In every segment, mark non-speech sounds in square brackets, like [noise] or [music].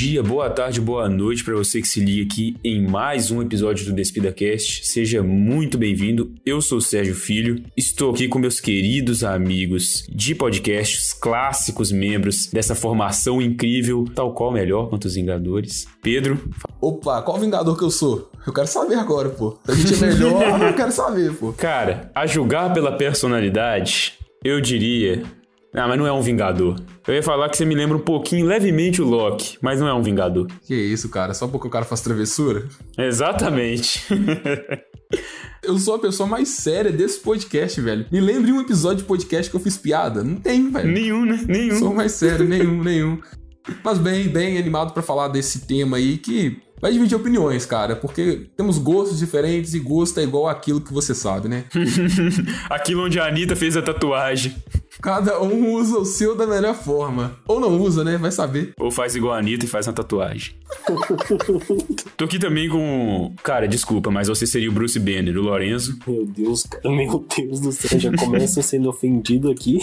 Bom dia, boa tarde, boa noite para você que se liga aqui em mais um episódio do DespidaCast. Seja muito bem-vindo. Eu sou o Sérgio Filho. Estou aqui com meus queridos amigos de podcasts, clássicos membros dessa formação incrível, tal qual melhor quanto os Vingadores. Pedro. Opa, qual Vingador que eu sou? Eu quero saber agora, pô. A gente é melhor, [laughs] eu quero saber, pô. Cara, a julgar pela personalidade, eu diria ah, mas não é um Vingador. Eu ia falar que você me lembra um pouquinho, levemente, o Loki, mas não é um Vingador. Que isso, cara? Só porque o cara faz travessura? Exatamente. [laughs] eu sou a pessoa mais séria desse podcast, velho. Me lembre um episódio de podcast que eu fiz piada. Não tem, velho. Nenhum, né? Nenhum. Sou mais sério, nenhum, nenhum. Mas bem, bem animado para falar desse tema aí que vai dividir opiniões, cara, porque temos gostos diferentes e gosto é igual aquilo que você sabe, né? [laughs] aquilo onde a Anitta fez a tatuagem. Cada um usa o seu da melhor forma. Ou não usa, né? Vai saber. Ou faz igual a Anitta e faz uma tatuagem. [laughs] Tô aqui também com. Cara, desculpa, mas você seria o Bruce Banner, o Lorenzo. Meu Deus, cara. Meu Deus do céu. Já começa sendo ofendido aqui.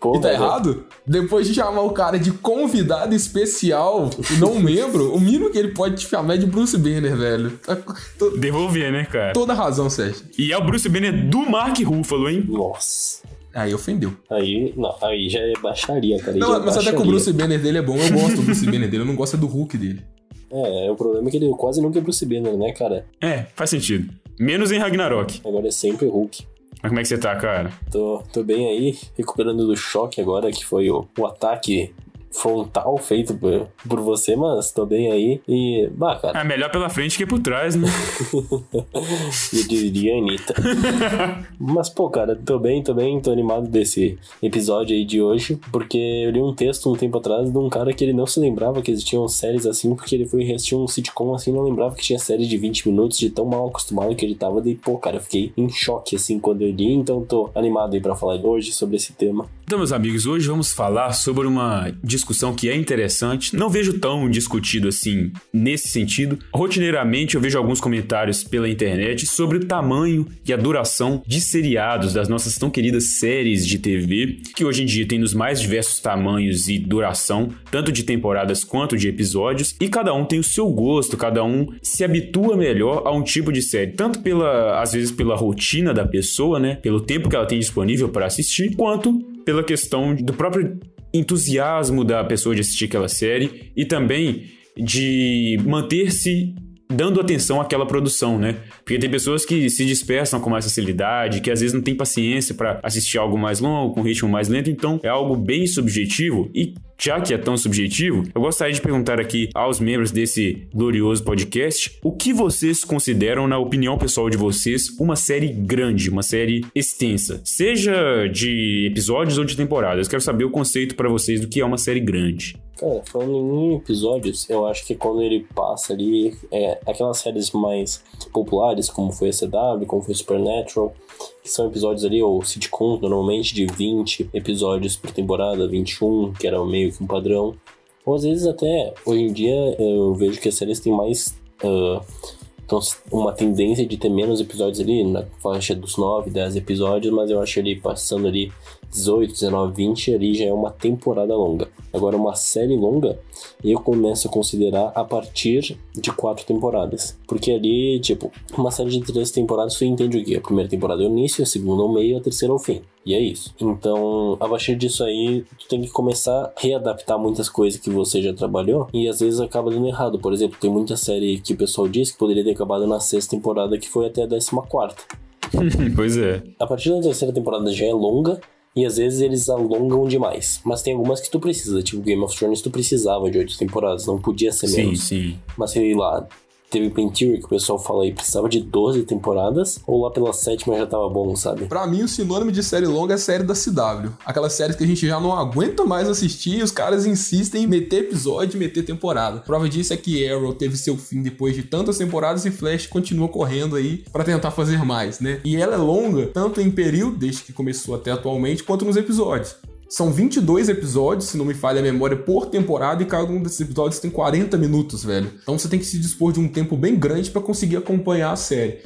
Pô, e tá errado? Depois de chamar o cara de convidado especial e não membro, o mínimo que ele pode te chamar é de Bruce Banner, velho. Devolver, né, cara? Toda razão, Sérgio. E é o Bruce Banner do Mark Ruffalo, hein? Nossa. Aí ofendeu. Aí, não, aí já é baixaria, cara. Não, é mas baixaria. até que o Bruce Banner dele é bom. Eu gosto do Bruce Banner dele, eu não gosto é do Hulk dele. É, o problema é que ele quase nunca é Bruce Banner, né, cara? É, faz sentido. Menos em Ragnarok. Agora é sempre Hulk. Mas como é que você tá, cara? Tô, tô bem aí, recuperando do choque agora, que foi o, o ataque frontal feito por, por você, mas tô bem aí. E, bah, cara. É melhor pela frente que por trás, né? [laughs] Eu diria Anitta. [laughs] mas, pô, cara, tô bem, tô bem, tô animado desse episódio aí de hoje, porque eu li um texto um tempo atrás de um cara que ele não se lembrava que existiam séries assim, porque ele foi assistir um sitcom assim, não lembrava que tinha série de 20 minutos, de tão mal acostumado que ele tava. Daí, pô, cara, eu fiquei em choque assim quando eu li, então tô animado aí pra falar hoje sobre esse tema. Então, meus amigos, hoje vamos falar sobre uma discussão que é interessante. Não vejo tão discutido assim nesse sentido. Rotineiramente eu vejo alguns comentários pela internet sobre o tamanho e a duração de seriados das nossas tão queridas séries de TV, que hoje em dia tem nos mais diversos tamanhos e duração, tanto de temporadas quanto de episódios, e cada um tem o seu gosto, cada um se habitua melhor a um tipo de série, tanto pela às vezes pela rotina da pessoa, né, pelo tempo que ela tem disponível para assistir, quanto pela questão do próprio entusiasmo da pessoa de assistir aquela série e também de manter-se dando atenção àquela produção, né? Porque tem pessoas que se dispersam com mais facilidade, que às vezes não tem paciência para assistir algo mais longo, com ritmo mais lento, então é algo bem subjetivo e já que é tão subjetivo, eu gostaria de perguntar aqui aos membros desse glorioso podcast o que vocês consideram, na opinião pessoal de vocês, uma série grande, uma série extensa, seja de episódios ou de temporadas. Quero saber o conceito para vocês do que é uma série grande. Cara, falando em episódios, eu acho que quando ele passa ali, é, aquelas séries mais populares, como foi a CW, como foi Supernatural, que são episódios ali, ou sitcoms, normalmente de 20 episódios por temporada, 21, que era meio que um padrão. Ou às vezes até, hoje em dia, eu vejo que as séries têm mais... Uh, então, uma tendência de ter menos episódios ali, na faixa dos 9, 10 episódios, mas eu acho ali passando ali 18, 19, 20, ali já é uma temporada longa. Agora, uma série longa, eu começo a considerar a partir de quatro temporadas. Porque ali, tipo, uma série de três temporadas, você entende o quê? A primeira temporada é o início, a segunda é o meio, a terceira é o fim. E é isso. Então, a partir disso aí, tu tem que começar a readaptar muitas coisas que você já trabalhou e às vezes acaba dando errado. Por exemplo, tem muita série que o pessoal diz que poderia ter acabado na sexta temporada, que foi até a décima quarta. [laughs] pois é. A partir da terceira temporada já é longa, e às vezes eles alongam demais. Mas tem algumas que tu precisa, tipo Game of Thrones, tu precisava de oito temporadas, não podia ser menos. Sim, sim. Mas sei lá, teve Pentiri, que o pessoal fala aí, precisava de 12 temporadas, ou lá pela sétima já tava bom, sabe? Pra mim, o sinônimo de série longa é a série da CW. Aquelas séries que a gente já não aguenta mais assistir e os caras insistem em meter episódio meter temporada. Prova disso é que Arrow teve seu fim depois de tantas temporadas e Flash continua correndo aí para tentar fazer mais, né? E ela é longa, tanto em período, desde que começou até atualmente, quanto nos episódios. São 22 episódios, se não me falha a memória, por temporada, e cada um desses episódios tem 40 minutos, velho. Então você tem que se dispor de um tempo bem grande para conseguir acompanhar a série.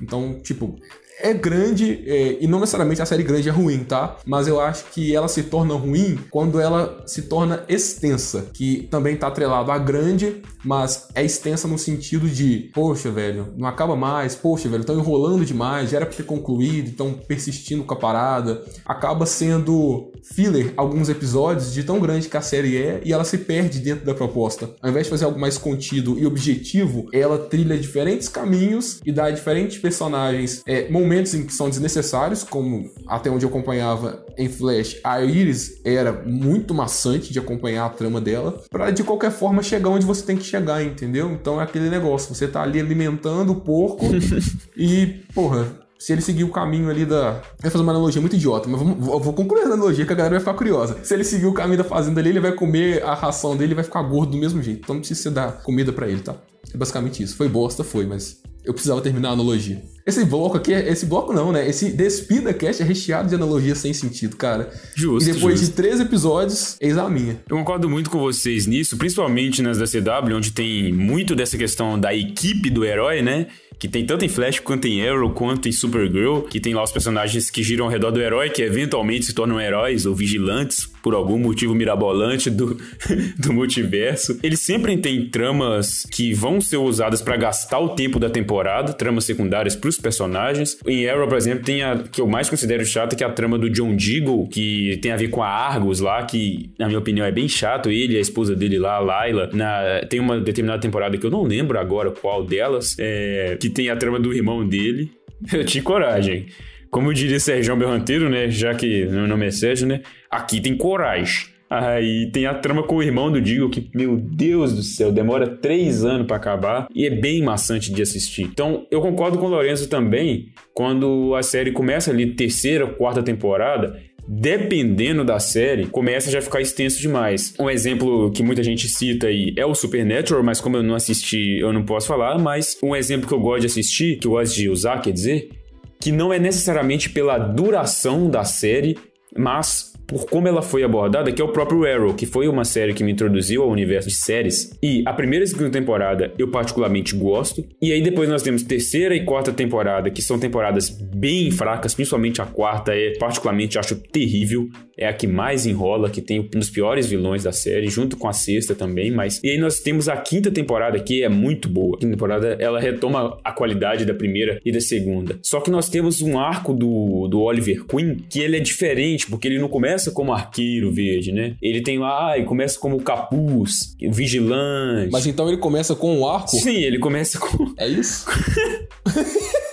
Então, tipo, é grande, é, e não necessariamente a série grande é ruim, tá? Mas eu acho que ela se torna ruim quando ela se torna extensa, que também tá atrelado a grande, mas é extensa no sentido de, poxa, velho, não acaba mais, poxa, velho, estão enrolando demais, já era pra ter concluído, estão persistindo com a parada. Acaba sendo filler alguns episódios de tão grande que a série é e ela se perde dentro da proposta. Ao invés de fazer algo mais contido e objetivo, ela trilha diferentes caminhos e dá a diferentes personagens é, momentos em que são desnecessários, como até onde eu acompanhava em Flash, a Iris era muito maçante de acompanhar a trama dela, para de qualquer forma chegar onde você tem que chegar, entendeu? Então é aquele negócio, você tá ali alimentando o porco [laughs] e, porra, se ele seguir o caminho ali da. Vai fazer uma analogia muito idiota, mas vou concluir a analogia que a galera vai ficar curiosa. Se ele seguir o caminho da fazenda ali, ele vai comer a ração dele e vai ficar gordo do mesmo jeito. Então não precisa dar comida para ele, tá? É basicamente isso. Foi bosta, foi, mas eu precisava terminar a analogia. Esse bloco aqui, esse bloco não, né? Esse Despida Cast é recheado de analogias sem sentido, cara. Justo. E depois justo. de três episódios, eis a minha. Eu concordo muito com vocês nisso, principalmente nas da CW, onde tem muito dessa questão da equipe do herói, né? Que tem tanto em Flash quanto em Arrow, quanto em Supergirl, que tem lá os personagens que giram ao redor do herói, que eventualmente se tornam heróis ou vigilantes por algum motivo mirabolante do, [laughs] do multiverso. Eles sempre têm tramas que vão ser usadas para gastar o tempo da temporada, tramas secundárias pros personagens. Em Arrow, por exemplo, tem a que eu mais considero chata, que é a trama do John Deagle, que tem a ver com a Argus lá, que na minha opinião é bem chato. Ele e a esposa dele lá, a Layla, na, tem uma determinada temporada que eu não lembro agora qual delas, é, que tem a trama do irmão dele. [laughs] Eu tinha coragem. Como diria Sérgio Berranteiro, né? Já que meu nome é Sérgio, né? Aqui tem coragem. Aí tem a trama com o irmão do Digo, que, meu Deus do céu, demora três anos para acabar e é bem maçante de assistir. Então, eu concordo com o Lourenço também, quando a série começa ali, terceira, quarta temporada, dependendo da série, começa a já ficar extenso demais. Um exemplo que muita gente cita aí é o Supernatural, mas como eu não assisti, eu não posso falar, mas um exemplo que eu gosto de assistir, que eu gosto de usar, quer dizer, que não é necessariamente pela duração da série, mas por como ela foi abordada, que é o próprio Arrow, que foi uma série que me introduziu ao universo de séries. E a primeira e segunda temporada eu particularmente gosto. E aí depois nós temos terceira e quarta temporada, que são temporadas bem fracas, principalmente a quarta é particularmente acho terrível. É a que mais enrola, que tem um dos piores vilões da série, junto com a sexta também, mas... E aí nós temos a quinta temporada, que é muito boa. A quinta temporada, ela retoma a qualidade da primeira e da segunda. Só que nós temos um arco do, do Oliver Queen, que ele é diferente, porque ele não começa como arqueiro verde, né? Ele tem lá, ah, ele começa como capuz, vigilante. Mas então ele começa com o arco? Sim, ele começa com... [laughs] É isso?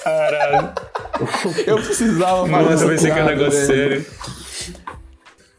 Caralho. [laughs] Eu precisava falar Nossa, essa vai ser que é um piada, negócio velho. sério.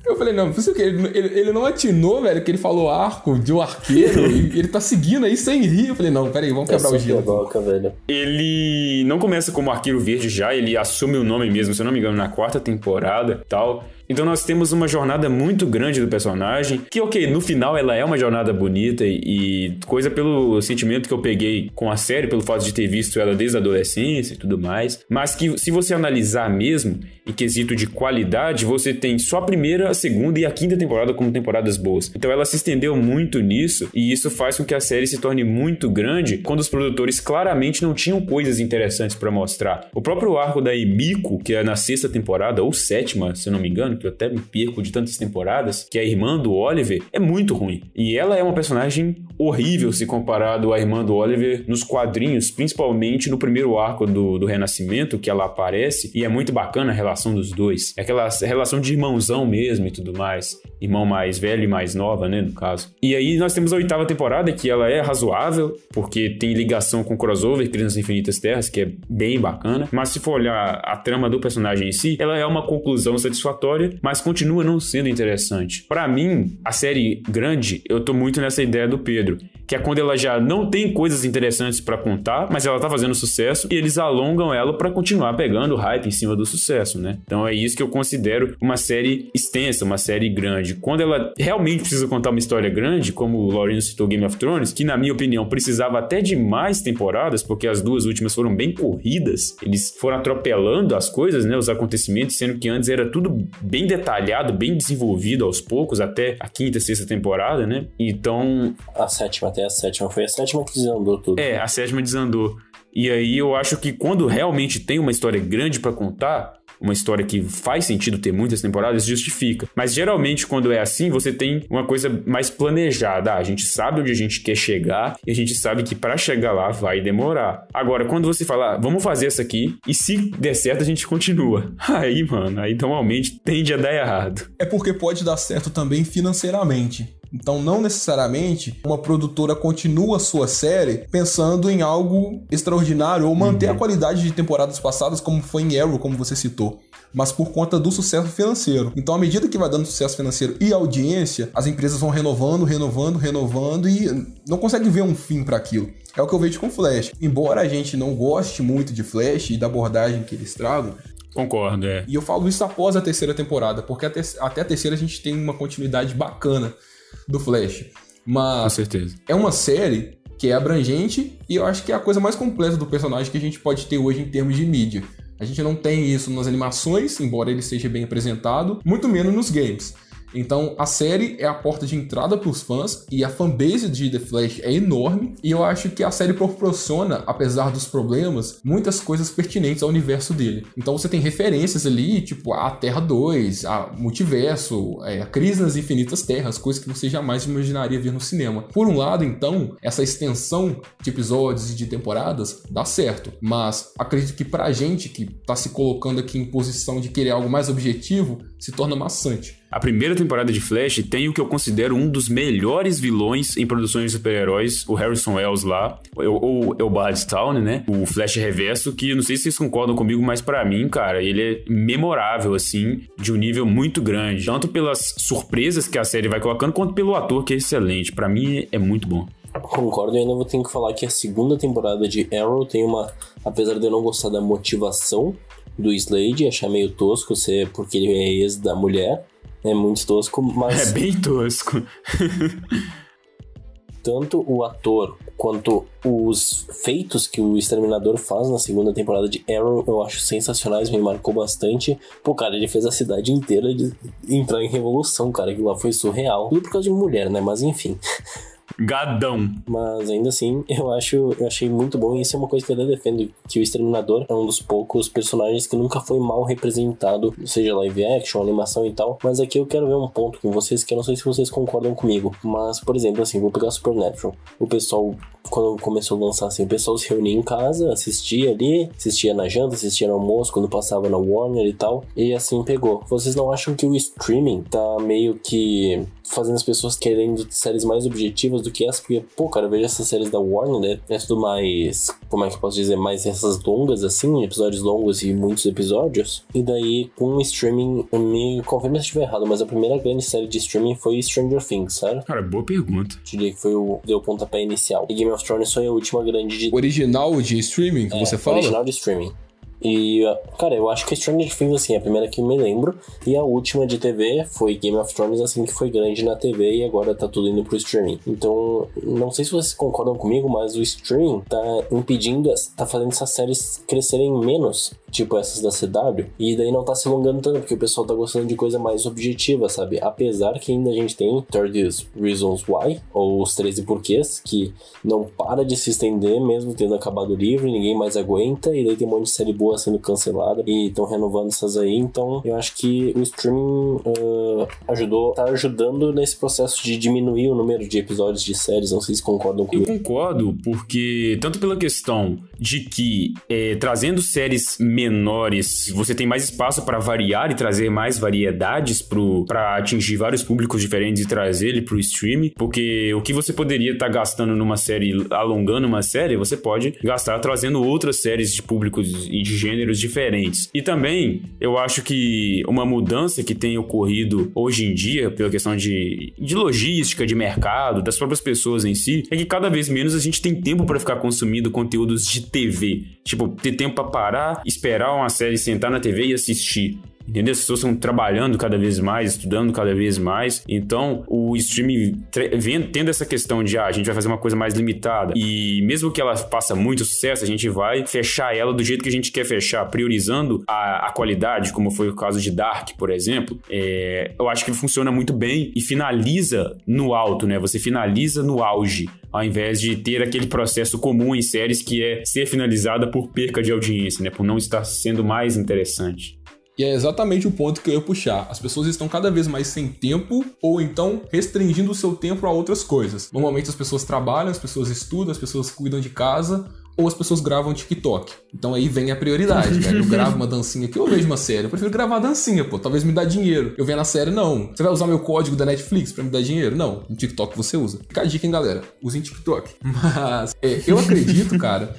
Eu falei, não, não sei o que, ele, ele, ele não atinou, velho, que ele falou arco de um arqueiro e [laughs] ele tá seguindo aí sem rir. Eu falei, não, peraí, vamos quebrar o gelo. piadoca, velho. Ele não começa como arqueiro verde já, ele assume o nome mesmo, se eu não me engano, na quarta temporada e tal. Então nós temos uma jornada muito grande do personagem, que ok, no final ela é uma jornada bonita e, coisa pelo sentimento que eu peguei com a série, pelo fato de ter visto ela desde a adolescência e tudo mais, mas que se você analisar mesmo, em quesito de qualidade, você tem só a primeira, a segunda e a quinta temporada como temporadas boas. Então ela se estendeu muito nisso e isso faz com que a série se torne muito grande quando os produtores claramente não tinham coisas interessantes pra mostrar. O próprio arco da Emiko, que é na sexta temporada ou sétima, se não me engano, que eu até me perco de tantas temporadas, que a irmã do Oliver, é muito ruim. E ela é uma personagem horrível se comparado à irmã do Oliver nos quadrinhos, principalmente no primeiro arco do, do Renascimento, que ela aparece, e é muito bacana a relação dos dois. É aquela relação de irmãozão mesmo e tudo mais. Irmão mais velho e mais nova, né, no caso. E aí nós temos a oitava temporada, que ela é razoável, porque tem ligação com o crossover Crianças Infinitas Terras, que é bem bacana. Mas se for olhar a trama do personagem em si, ela é uma conclusão satisfatória, mas continua não sendo interessante. Pra mim, a série grande, eu tô muito nessa ideia do Pedro, Pedro que é quando ela já não tem coisas interessantes pra contar, mas ela tá fazendo sucesso e eles alongam ela pra continuar pegando hype em cima do sucesso, né? Então é isso que eu considero uma série extensa, uma série grande. Quando ela realmente precisa contar uma história grande, como o Lawrence citou Game of Thrones, que na minha opinião precisava até de mais temporadas, porque as duas últimas foram bem corridas, eles foram atropelando as coisas, né, os acontecimentos, sendo que antes era tudo bem detalhado, bem desenvolvido aos poucos, até a quinta, sexta temporada, né? Então, A sétima, até a sétima. Foi a sétima que desandou tudo. é, a sétima desandou. E aí eu acho que quando realmente tem uma história grande para contar, uma história que faz sentido ter muitas temporadas, justifica. Mas geralmente, quando é assim, você tem uma coisa mais planejada. Ah, a gente sabe onde a gente quer chegar e a gente sabe que para chegar lá vai demorar. Agora, quando você fala, ah, vamos fazer essa aqui e se der certo, a gente continua. [laughs] Aí, mano, aí normalmente tende a dar errado. É porque pode dar certo também financeiramente. Então, não necessariamente uma produtora continua sua série pensando em algo extraordinário ou manter uhum. a qualidade de temporadas passadas, como foi em Arrow, como você citou mas por conta do sucesso financeiro. Então, à medida que vai dando sucesso financeiro e audiência, as empresas vão renovando, renovando, renovando e não conseguem ver um fim para aquilo. É o que eu vejo com Flash. Embora a gente não goste muito de Flash e da abordagem que eles tragam, Concordo, é. E eu falo isso após a terceira temporada, porque até a terceira a gente tem uma continuidade bacana do Flash. Mas Com certeza. é uma série que é abrangente e eu acho que é a coisa mais completa do personagem que a gente pode ter hoje em termos de mídia. A gente não tem isso nas animações, embora ele seja bem apresentado, muito menos nos games. Então a série é a porta de entrada para os fãs e a fanbase de The Flash é enorme. E eu acho que a série proporciona, apesar dos problemas, muitas coisas pertinentes ao universo dele. Então você tem referências ali, tipo a Terra 2, a Multiverso, é, a Crise nas Infinitas Terras, coisas que você jamais imaginaria ver no cinema. Por um lado, então, essa extensão de episódios e de temporadas dá certo, mas acredito que pra gente que tá se colocando aqui em posição de querer algo mais objetivo, se torna maçante. A primeira temporada de Flash tem o que eu considero um dos melhores vilões em produções de super-heróis, o Harrison Wells lá, ou é o Bardstown, né? O Flash Reverso, que não sei se vocês concordam comigo, mas para mim, cara, ele é memorável, assim, de um nível muito grande. Tanto pelas surpresas que a série vai colocando, quanto pelo ator, que é excelente. Para mim, é muito bom. Concordo, e ainda vou ter que falar que a segunda temporada de Arrow tem uma. Apesar de eu não gostar da motivação do Slade, achar meio tosco ser porque ele é ex da mulher. É muito tosco, mas. [laughs] É bem tosco. [laughs] tanto o ator quanto os feitos que o Exterminador faz na segunda temporada de Arrow eu acho sensacionais, me marcou bastante. Pô, cara, ele fez a cidade inteira de entrar em revolução, cara, que lá foi surreal. Tudo por causa de mulher, né? Mas enfim. [laughs] Gadão. Mas ainda assim, [laughs] eu acho, eu achei muito bom. E isso é uma coisa que eu até defendo: que o Exterminador é um dos poucos personagens que nunca foi mal representado, seja live action, animação e tal. Mas aqui eu quero ver um ponto com vocês que eu não sei se vocês concordam comigo. Mas, por exemplo, assim, vou pegar Supernatural. O pessoal quando começou a lançar assim, o pessoal se reunia em casa, assistia ali, assistia na janta, assistia no almoço, quando passava na Warner e tal, e assim pegou. Vocês não acham que o streaming tá meio que fazendo as pessoas querendo séries mais objetivas do que essa? Porque, pô, cara, eu vejo essas séries da Warner, né? É tudo mais, como é que eu posso dizer, mais essas longas assim, episódios longos e muitos episódios. E daí, com o streaming, me confirma se estiver errado, mas a primeira grande série de streaming foi Stranger Things, certo? Cara, boa pergunta. Diria que foi o deu o pontapé inicial. E Game of Thrones foi a última grande de... Original de streaming que é, você fala? Original de streaming. E, cara, eu acho que Stranger Things, assim, é a primeira que me lembro. E a última de TV foi Game of Thrones, assim, que foi grande na TV e agora tá tudo indo pro streaming. Então, não sei se vocês concordam comigo, mas o streaming tá impedindo, tá fazendo essas séries crescerem menos, tipo essas da CW. E daí não tá se alongando tanto, porque o pessoal tá gostando de coisa mais objetiva, sabe? Apesar que ainda a gente tem 30 Reasons Why, ou os 13 porquês, que não para de se estender, mesmo tendo acabado o livro, ninguém mais aguenta, e daí tem um monte de série boa sendo cancelada e estão renovando essas aí. Então eu acho que o streaming uh, ajudou, tá ajudando nesse processo de diminuir o número de episódios de séries. Não sei se concordam comigo. Eu concordo, porque tanto pela questão de que é, trazendo séries menores você tem mais espaço para variar e trazer mais variedades para atingir vários públicos diferentes e trazer ele pro streaming, porque o que você poderia estar tá gastando numa série, alongando uma série, você pode gastar trazendo outras séries de públicos e de gêneros diferentes. E também, eu acho que uma mudança que tem ocorrido hoje em dia, pela questão de, de logística, de mercado, das próprias pessoas em si, é que cada vez menos a gente tem tempo para ficar consumindo conteúdos de TV. Tipo, ter tempo para parar, esperar uma série, sentar na TV e assistir. Entendeu? As pessoas estão trabalhando cada vez mais, estudando cada vez mais. Então, o streaming vem tendo essa questão de, ah, a gente vai fazer uma coisa mais limitada. E mesmo que ela faça muito sucesso, a gente vai fechar ela do jeito que a gente quer fechar, priorizando a, a qualidade, como foi o caso de Dark, por exemplo. É, eu acho que funciona muito bem e finaliza no alto, né? Você finaliza no auge, ao invés de ter aquele processo comum em séries que é ser finalizada por perca de audiência, né? Por não estar sendo mais interessante. E é exatamente o ponto que eu ia puxar. As pessoas estão cada vez mais sem tempo ou então restringindo o seu tempo a outras coisas. Normalmente as pessoas trabalham, as pessoas estudam, as pessoas cuidam de casa ou as pessoas gravam TikTok. Então aí vem a prioridade, velho. Eu gravo uma dancinha aqui, eu vejo uma série. Eu prefiro gravar a dancinha, pô. Talvez me dá dinheiro. Eu venho na série, não. Você vai usar meu código da Netflix para me dar dinheiro? Não. No TikTok você usa. Fica a dica, hein, galera. Usem TikTok. [laughs] Mas é, eu acredito, cara,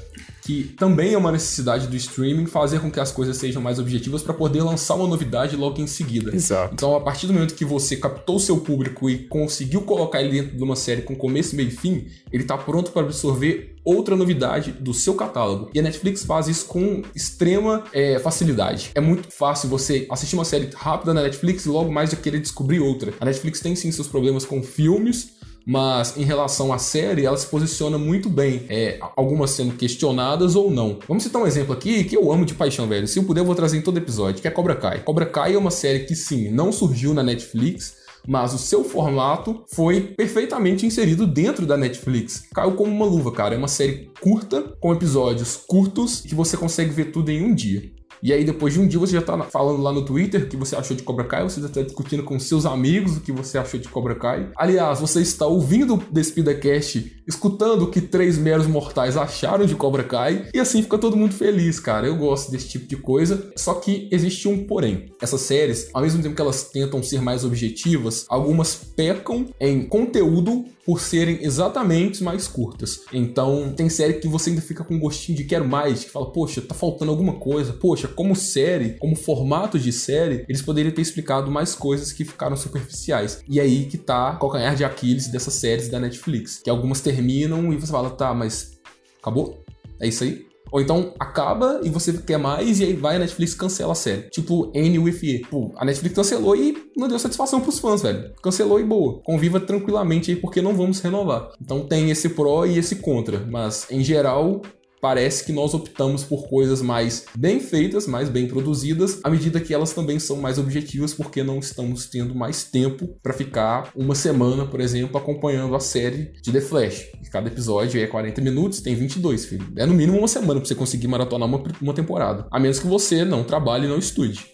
que também é uma necessidade do streaming fazer com que as coisas sejam mais objetivas para poder lançar uma novidade logo em seguida. Exato. Então, a partir do momento que você captou o seu público e conseguiu colocar ele dentro de uma série com começo, meio e fim, ele está pronto para absorver outra novidade do seu catálogo. E a Netflix faz isso com extrema é, facilidade. É muito fácil você assistir uma série rápida na Netflix e logo mais já querer descobrir outra. A Netflix tem sim seus problemas com filmes, mas em relação à série, ela se posiciona muito bem, é, algumas sendo questionadas ou não. Vamos citar um exemplo aqui que eu amo de paixão, velho. Se eu puder, eu vou trazer em todo episódio, que é Cobra Kai. Cobra Kai é uma série que sim, não surgiu na Netflix, mas o seu formato foi perfeitamente inserido dentro da Netflix. Caiu como uma luva, cara. É uma série curta, com episódios curtos, que você consegue ver tudo em um dia. E aí, depois de um dia, você já tá falando lá no Twitter o que você achou de Cobra Kai, você já tá discutindo com seus amigos o que você achou de Cobra Kai. Aliás, você está ouvindo o DespidaCast, escutando o que três meros mortais acharam de Cobra Kai, e assim fica todo mundo feliz, cara. Eu gosto desse tipo de coisa. Só que existe um porém. Essas séries, ao mesmo tempo que elas tentam ser mais objetivas, algumas pecam em conteúdo por serem exatamente mais curtas. Então, tem série que você ainda fica com um gostinho de quero mais, que fala, poxa, tá faltando alguma coisa. Poxa, como série, como formato de série, eles poderiam ter explicado mais coisas que ficaram superficiais. E aí que tá calcanhar de Aquiles dessas séries da Netflix, que algumas terminam e você fala, tá, mas acabou? É isso aí? Ou então acaba e você quer mais e aí vai a Netflix cancela a série. Tipo N with E. Pô, a Netflix cancelou e não deu satisfação pros fãs, velho. Cancelou e boa. Conviva tranquilamente aí porque não vamos renovar. Então tem esse pró e esse contra. Mas em geral, parece que nós optamos por coisas mais bem feitas, mais bem produzidas, à medida que elas também são mais objetivas, porque não estamos tendo mais tempo para ficar uma semana, por exemplo, acompanhando a série de The Flash. Cada episódio é 40 minutos, tem 22, filho. É no mínimo uma semana para você conseguir maratonar uma, uma temporada. A menos que você não trabalhe e não estude.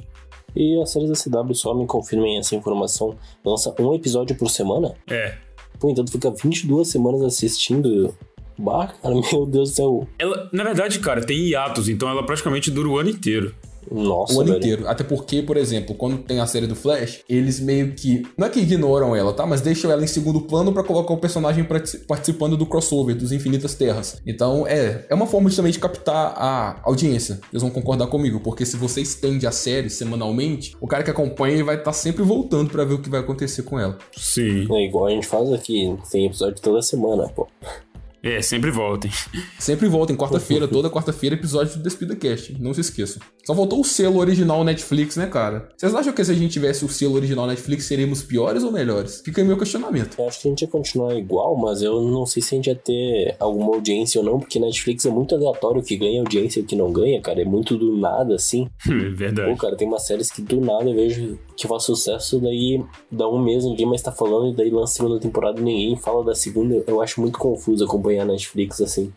E as séries da CW só me confirmem essa informação. Lança um episódio por semana? É. Pô, então tu fica 22 semanas assistindo Bah, cara, [laughs] meu Deus do céu. Ela, na verdade, cara, tem hiatos, então ela praticamente dura o ano inteiro. Nossa, o ano velho. inteiro. Até porque, por exemplo, quando tem a série do Flash, eles meio que. Não é que ignoram ela, tá? Mas deixam ela em segundo plano para colocar o personagem participando do crossover, dos Infinitas Terras. Então, é. É uma forma de, também de captar a audiência. Eles vão concordar comigo, porque se você estende a série semanalmente, o cara que acompanha ele vai estar tá sempre voltando para ver o que vai acontecer com ela. Sim. É igual a gente faz aqui, tem episódio toda semana, pô. É, sempre voltem. Sempre voltem, quarta-feira, toda quarta-feira, episódio do Despida Cast. Não se esqueçam. Só faltou o selo original Netflix, né, cara? Vocês acham que se a gente tivesse o selo original Netflix, seríamos piores ou melhores? Fica aí meu questionamento. Eu acho que a gente ia continuar igual, mas eu não sei se a gente ia ter alguma audiência ou não, porque Netflix é muito aleatório o que ganha audiência e o que não ganha, cara. É muito do nada, assim. [laughs] Verdade. Pô, cara, tem umas séries que do nada eu vejo que faz sucesso, daí dá um mês, ninguém mais tá falando, e daí lança a segunda temporada e ninguém fala da segunda. Eu acho muito confuso acompanhar Netflix assim.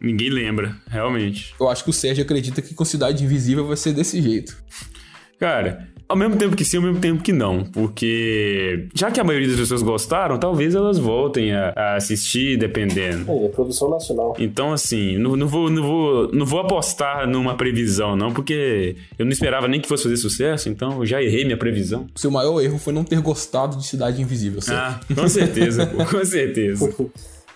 Ninguém lembra, realmente. Eu acho que o Sérgio acredita que com Cidade Invisível vai ser desse jeito. Cara, ao mesmo tempo que sim, ao mesmo tempo que não. Porque já que a maioria das pessoas gostaram, talvez elas voltem a, a assistir, dependendo. É, é produção nacional. Então, assim, não, não, vou, não, vou, não vou apostar numa previsão, não, porque eu não esperava nem que fosse fazer sucesso, então eu já errei minha previsão. Seu maior erro foi não ter gostado de Cidade Invisível, certo? Ah, com certeza, pô, com certeza. [laughs]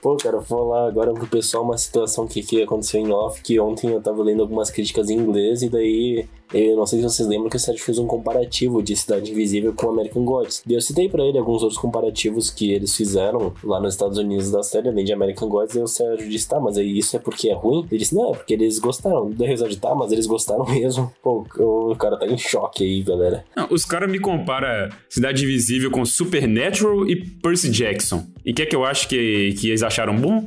Pô, cara, vou falar agora pro pessoal uma situação que, que aconteceu em off, que ontem eu tava lendo algumas críticas em inglês e daí Eu não sei se vocês lembram que o Sérgio fez um comparativo de Cidade Invisível com American Gods. E eu citei para ele alguns outros comparativos que eles fizeram lá nos Estados Unidos da série, além de American Gods. E o Sérgio disse: tá, mas isso é porque é ruim? Ele disse: não, é porque eles gostaram. Da risada tá, mas eles gostaram mesmo. Pô, o cara tá em choque aí, galera. Não, os caras me comparam Cidade Invisível com Supernatural e Percy Jackson. E o que é que eu acho que, que eles acharam bom?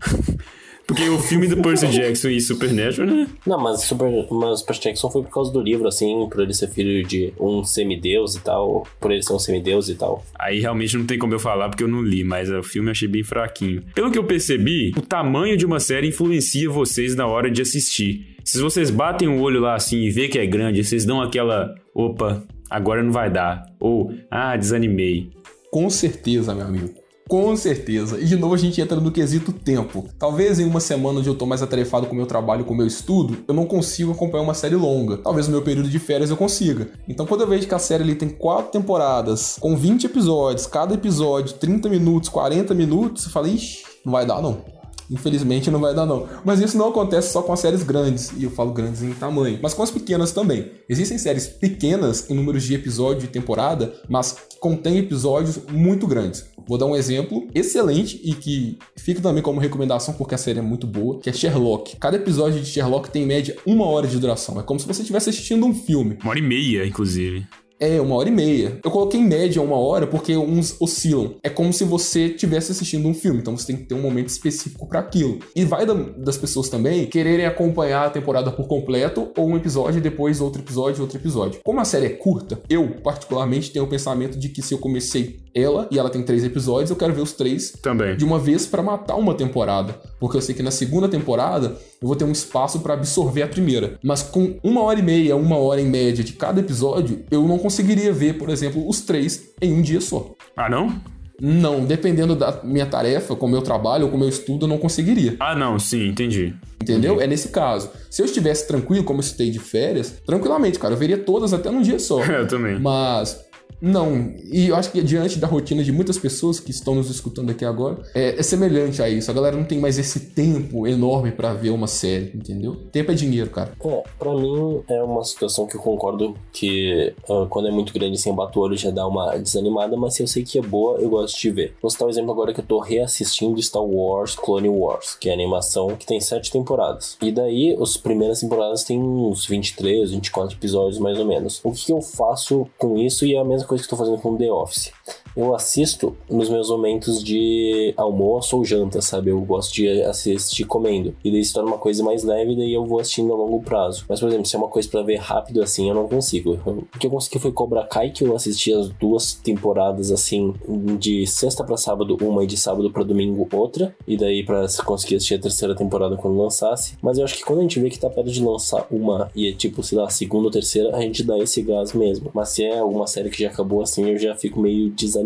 [laughs] Porque o filme do Percy Jackson e Supernatural, né? Não, mas, Super, mas Percy Jackson foi por causa do livro, assim, por ele ser filho de um semideus e tal, por ele ser um semideus e tal. Aí realmente não tem como eu falar porque eu não li, mas o filme eu achei bem fraquinho. Pelo que eu percebi, o tamanho de uma série influencia vocês na hora de assistir. Se vocês batem o olho lá assim e vê que é grande, vocês dão aquela, opa, agora não vai dar. Ou, ah, desanimei. Com certeza, meu amigo. Com certeza. E de novo a gente entra no quesito tempo. Talvez em uma semana onde eu tô mais atarefado com o meu trabalho, com o meu estudo, eu não consigo acompanhar uma série longa. Talvez no meu período de férias eu consiga. Então quando eu vejo que a série ali tem quatro temporadas, com 20 episódios, cada episódio 30 minutos, 40 minutos, eu falei, ixi, não vai dar não. Infelizmente não vai dar não. Mas isso não acontece só com as séries grandes, e eu falo grandes em tamanho, mas com as pequenas também. Existem séries pequenas em números de episódio e temporada, mas que contêm episódios muito grandes. Vou dar um exemplo excelente e que fica também como recomendação porque a série é muito boa, que é Sherlock. Cada episódio de Sherlock tem em média uma hora de duração. É como se você estivesse assistindo um filme. Uma hora e meia, inclusive. É, uma hora e meia. Eu coloquei em média uma hora porque uns oscilam. É como se você estivesse assistindo um filme, então você tem que ter um momento específico para aquilo. E vai da, das pessoas também quererem acompanhar a temporada por completo, ou um episódio, depois outro episódio, outro episódio. Como a série é curta, eu, particularmente, tenho o pensamento de que se eu comecei ela e ela tem três episódios, eu quero ver os três Também. de uma vez para matar uma temporada. Porque eu sei que na segunda temporada eu vou ter um espaço para absorver a primeira. Mas com uma hora e meia, uma hora em média de cada episódio, eu não conseguiria ver, por exemplo, os três em um dia só. Ah, não? Não, dependendo da minha tarefa, com o meu trabalho ou com o meu estudo, eu não conseguiria. Ah, não, sim, entendi. Entendeu? É nesse caso. Se eu estivesse tranquilo, como eu citei de férias, tranquilamente, cara, eu veria todas até num dia só. [laughs] eu também. Mas não, e eu acho que diante da rotina de muitas pessoas que estão nos escutando aqui agora, é, é semelhante a isso. A galera não tem mais esse tempo enorme para ver uma série, entendeu? Tempo é dinheiro, cara. É, pra mim é uma situação que eu concordo que uh, quando é muito grande sem bater o olho já dá uma desanimada, mas se eu sei que é boa, eu gosto de ver. Vou citar um exemplo agora que eu tô reassistindo Star Wars Clone Wars, que é animação que tem sete temporadas. E daí, as primeiras temporadas tem uns 23, 24 episódios mais ou menos. O que eu faço com isso e é a mesma coisa que estou fazendo com The Office. Eu assisto nos meus momentos de almoço ou janta, sabe? Eu gosto de assistir comendo. E daí se torna uma coisa mais leve, daí eu vou assistindo a longo prazo. Mas, por exemplo, se é uma coisa para ver rápido assim, eu não consigo. O que eu consegui foi Cobra Kai, que eu assisti as duas temporadas assim, de sexta para sábado uma e de sábado para domingo outra. E daí para conseguir assistir a terceira temporada quando lançasse. Mas eu acho que quando a gente vê que tá perto de lançar uma e é tipo, sei lá, segunda ou terceira, a gente dá esse gás mesmo. Mas se é alguma série que já acabou assim, eu já fico meio desanimado,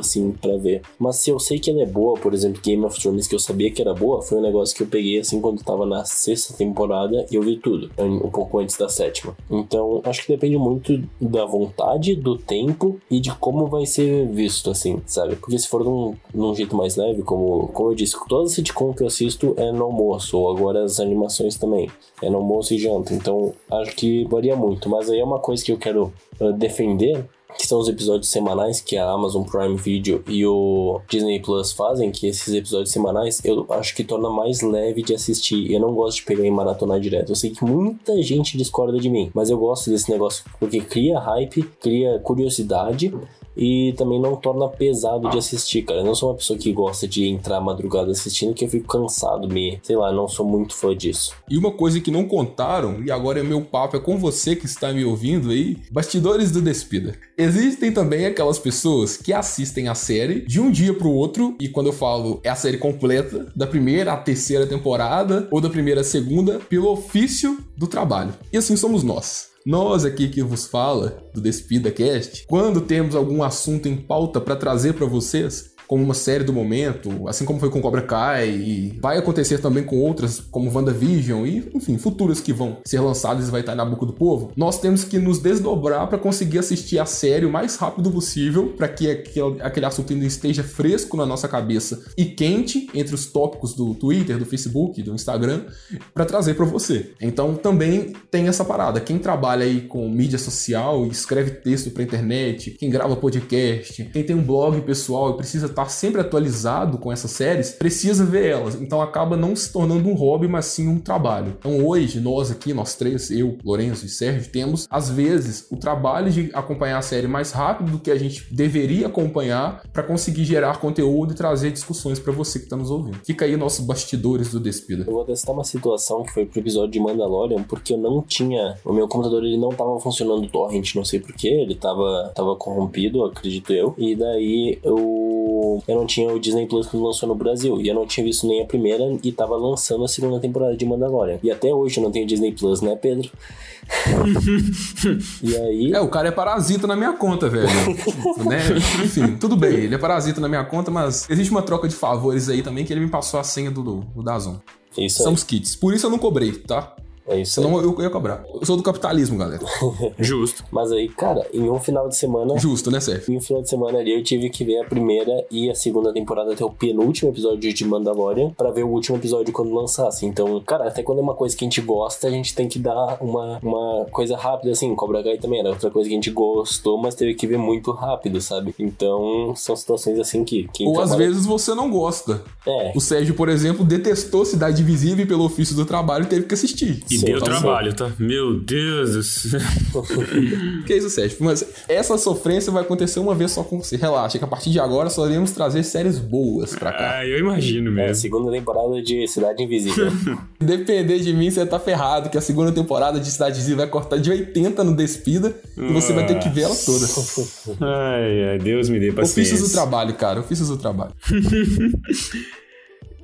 assim, para ver. Mas se eu sei que ela é boa, por exemplo, Game of Thrones, que eu sabia que era boa, foi um negócio que eu peguei, assim, quando tava na sexta temporada e eu vi tudo, um pouco antes da sétima. Então, acho que depende muito da vontade, do tempo e de como vai ser visto, assim, sabe? Porque se for num, num jeito mais leve, como, como eu disse, toda sitcom que eu assisto é no almoço, ou agora as animações também, é no almoço e janta. Então, acho que varia muito. Mas aí é uma coisa que eu quero uh, defender que são os episódios semanais que a Amazon Prime Video e o Disney Plus fazem, que esses episódios semanais eu acho que torna mais leve de assistir. Eu não gosto de pegar e maratonar direto. Eu sei que muita gente discorda de mim, mas eu gosto desse negócio porque cria hype, cria curiosidade e também não torna pesado de assistir, cara. Eu não sou uma pessoa que gosta de entrar madrugada assistindo, que eu fico cansado, me, sei lá, não sou muito fã disso. E uma coisa que não contaram, e agora é meu papo, é com você que está me ouvindo aí, bastidores do Despida. Existem também aquelas pessoas que assistem a série de um dia pro outro, e quando eu falo é a série completa, da primeira à terceira temporada, ou da primeira à segunda, pelo ofício do trabalho. E assim somos nós. Nós aqui que vos fala do Despida Cast, quando temos algum assunto em pauta para trazer para vocês, como uma série do momento, assim como foi com Cobra Kai, e vai acontecer também com outras, como WandaVision, e enfim, futuras que vão ser lançadas e vai estar na boca do povo, nós temos que nos desdobrar para conseguir assistir a série o mais rápido possível, para que aquele, aquele assunto ainda esteja fresco na nossa cabeça e quente entre os tópicos do Twitter, do Facebook, do Instagram, para trazer para você. Então também tem essa parada. Quem trabalha aí com mídia social, escreve texto para internet, quem grava podcast, quem tem um blog pessoal e precisa estar sempre atualizado com essas séries, precisa ver elas. Então acaba não se tornando um hobby, mas sim um trabalho. Então hoje nós aqui, nós três, eu, Lourenço e Sérgio, temos às vezes o trabalho de acompanhar a série mais rápido do que a gente deveria acompanhar para conseguir gerar conteúdo e trazer discussões para você que está nos ouvindo. Fica aí nossos bastidores do Despida. Eu vou testar uma situação que foi pro episódio de Mandalorian, porque eu não tinha. O meu computador ele não tava funcionando torrent, não sei porquê, ele tava, tava corrompido, acredito eu. E daí eu. Eu não tinha o Disney Plus que lançou no Brasil. E eu não tinha visto nem a primeira e tava lançando a segunda temporada de Mandalorian. E até hoje eu não tenho Disney Plus, né, Pedro? [laughs] e aí. É, o cara é parasita na minha conta, velho. [laughs] né? Enfim, tudo bem, ele é parasita na minha conta, mas existe uma troca de favores aí também que ele me passou a senha do, do, do Dazon. Isso São aí. os kits. Por isso eu não cobrei, tá? É isso. Senão eu, eu ia cobrar. Eu sou do capitalismo, galera. [laughs] Justo. Mas aí, cara, em um final de semana. Justo, né, Sérgio? Em um final de semana ali eu tive que ver a primeira e a segunda temporada até o penúltimo episódio de Mandalorian pra ver o último episódio quando lançasse. Então, cara, até quando é uma coisa que a gente gosta, a gente tem que dar uma, uma coisa rápida, assim. Cobra Kai também era outra coisa que a gente gostou, mas teve que ver muito rápido, sabe? Então, são situações assim que. Ou às trabalha- vezes você não gosta. É. O Sérgio, por exemplo, detestou Cidade Invisível e pelo ofício do trabalho teve que assistir. E Sim, deu tá trabalho, tá? Meu Deus do céu. [laughs] Que isso, Sérgio? Mas essa sofrência vai acontecer uma vez só com você. Relaxa, que a partir de agora só iremos trazer séries boas pra cá. Ah, eu imagino É, mesmo. segunda temporada de Cidade Invisível. [laughs] Depender de mim, você tá ferrado, que a segunda temporada de Cidade Invisível vai cortar de 80 no Despida e você vai ter que ver ela toda. [laughs] Ai, ai, Deus me dê paciência. Ofícios do trabalho, cara. Ofícios do trabalho.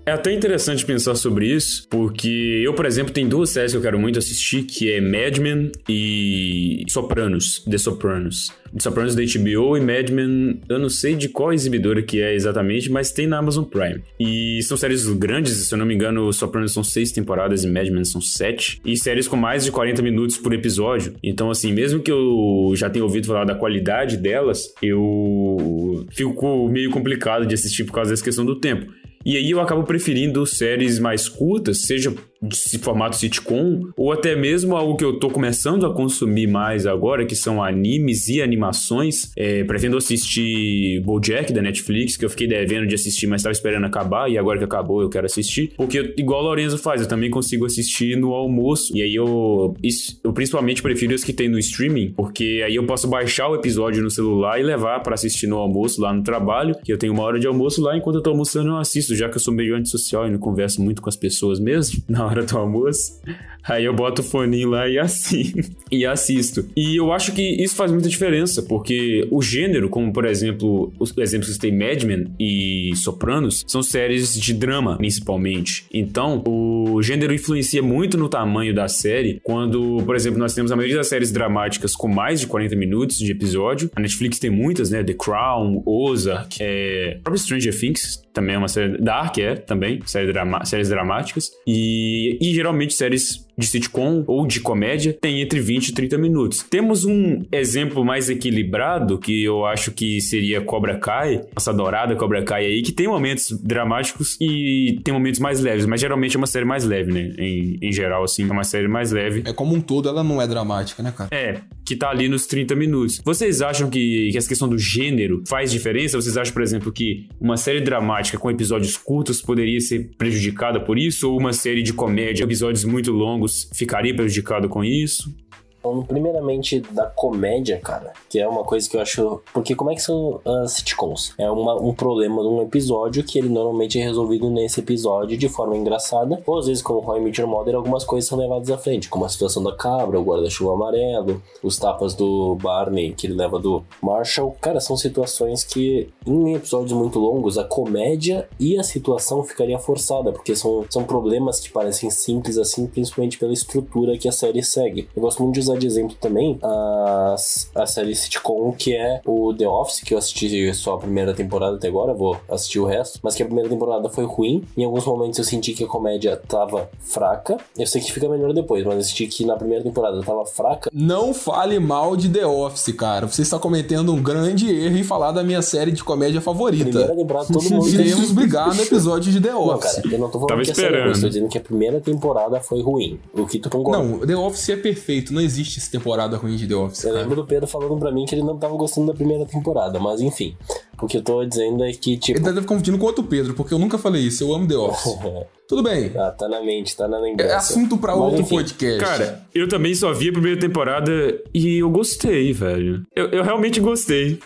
É até interessante pensar sobre isso, porque eu, por exemplo, tem duas séries que eu quero muito assistir, que é Mad Men e Sopranos, The Sopranos. The Sopranos da HBO e Mad Men, eu não sei de qual exibidora que é exatamente, mas tem na Amazon Prime. E são séries grandes, se eu não me engano, Sopranos são seis temporadas e Mad Men são sete. E séries com mais de 40 minutos por episódio. Então, assim, mesmo que eu já tenha ouvido falar da qualidade delas, eu fico meio complicado de assistir por causa dessa questão do tempo. E aí eu acabo preferindo séries mais curtas, seja de formato sitcom, ou até mesmo algo que eu tô começando a consumir mais agora, que são animes e animações. É, pretendo assistir BoJack da Netflix, que eu fiquei devendo de assistir, mas tava esperando acabar, e agora que acabou eu quero assistir. Porque, igual o Lorenzo faz, eu também consigo assistir no almoço. E aí eu, isso- eu principalmente prefiro os que tem no streaming, porque aí eu posso baixar o episódio no celular e levar pra assistir no almoço lá no trabalho, que eu tenho uma hora de almoço lá, enquanto eu tô almoçando eu assisto, já que eu sou meio antissocial e não converso muito com as pessoas mesmo, [laughs] na hora do almoço. Aí eu boto o foninho lá e [laughs] e assisto. E eu acho que isso faz muita diferença, porque o gênero, como por exemplo, os exemplos que tem Mad Men e Sopranos, são séries de drama, principalmente. Então, o gênero influencia muito no tamanho da série. Quando, por exemplo, nós temos a maioria das séries dramáticas com mais de 40 minutos de episódio. A Netflix tem muitas, né? The Crown, Ozark, é... próprio Stranger Things também é uma série. Dark é também, série drama- séries dramáticas. E, e geralmente séries de sitcom ou de comédia tem entre 20 e 30 minutos. Temos um exemplo mais equilibrado que eu acho que seria Cobra Kai, nossa adorada Cobra Kai aí, que tem momentos dramáticos e tem momentos mais leves, mas geralmente é uma série mais leve, né? Em, em geral, assim, é uma série mais leve. É como um todo, ela não é dramática, né, cara? É, que tá ali nos 30 minutos. Vocês acham que, que essa questão do gênero faz diferença? Vocês acham, por exemplo, que uma série dramática com episódios curtos poderia ser prejudicada por isso? Ou uma série de comédia, episódios muito longos, ficaria prejudicado com isso? Falando primeiramente da comédia, cara, que é uma coisa que eu acho. Porque como é que são as sitcoms? É uma- um problema de um episódio que ele normalmente é resolvido nesse episódio de forma engraçada. Ou às vezes, como I Met Your Mother, algumas coisas são levadas à frente, como a situação da cabra, o guarda-chuva amarelo, os tapas do Barney que ele leva do Marshall. Cara, são situações que em episódios muito longos a comédia e a situação ficaria forçada, porque são, são problemas que parecem simples assim, principalmente pela estrutura que a série segue. Eu gosto muito de usar usar de exemplo também a, a série sitcom que é o The Office, que eu assisti só a primeira temporada até agora, vou assistir o resto, mas que a primeira temporada foi ruim. Em alguns momentos eu senti que a comédia tava fraca. Eu sei que fica melhor depois, mas eu senti que na primeira temporada tava fraca. Não fale mal de The Office, cara. Você está cometendo um grande erro em falar da minha série de comédia favorita. Primeira temporada todo mundo. [laughs] Iremos brigar no episódio de The Office. Não, cara, eu não tô falando Tava que a série é eu esperando. tô dizendo que a primeira temporada foi ruim. O que tu concorda? Não, The Office é perfeito. Não existe essa temporada ruim de The Office. Eu cara. lembro do Pedro falando pra mim que ele não tava gostando da primeira temporada, mas enfim. O que eu tô dizendo é que, tipo. Ele deve confundindo com outro Pedro, porque eu nunca falei isso. Eu amo The Office. [laughs] Tudo bem. ah, tá na mente, tá na É lembrança. assunto pra Mas, outro enfim, podcast. Cara, eu também só vi a primeira temporada e eu gostei, velho. Eu, eu realmente gostei.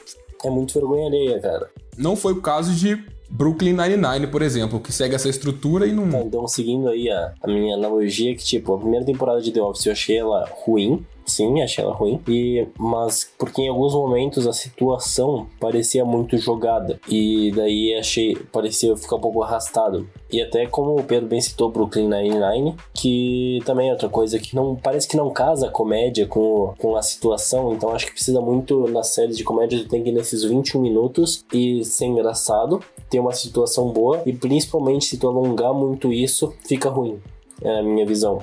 É muito vergonha alheia, cara. Não foi o caso de Brooklyn Nine-Nine, por exemplo, que segue essa estrutura e não. Então, seguindo aí a, a minha analogia, que, tipo, a primeira temporada de The Office eu achei ela ruim. Sim, achei ela ruim. E, mas porque em alguns momentos a situação parecia muito jogada. E daí achei. parecia ficar um pouco arrastado. E até como o Pedro bem citou Brooklyn Nine-Nine, que também é outra coisa que não. Parece que não casa a comédia com, com a situação. Então acho que precisa muito nas séries de comédia, tu tem que ir nesses 21 minutos e ser engraçado, ter uma situação boa. E principalmente se tu alongar muito isso, fica ruim. É a minha visão.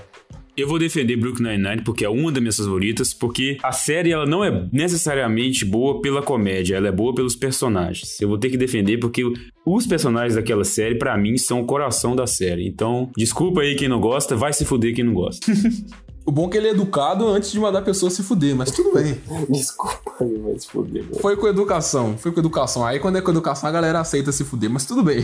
Eu vou defender Brooklyn Nine-Nine porque é uma das minhas favoritas, porque a série ela não é necessariamente boa pela comédia, ela é boa pelos personagens. Eu vou ter que defender porque os personagens daquela série, pra mim, são o coração da série. Então, desculpa aí quem não gosta, vai se fuder quem não gosta. [laughs] O bom é que ele é educado antes de mandar a pessoa se fuder, mas tudo bem. [laughs] Desculpa, mas foder. meu. Foi com educação, foi com educação. Aí quando é com educação a galera aceita se fuder, mas tudo bem.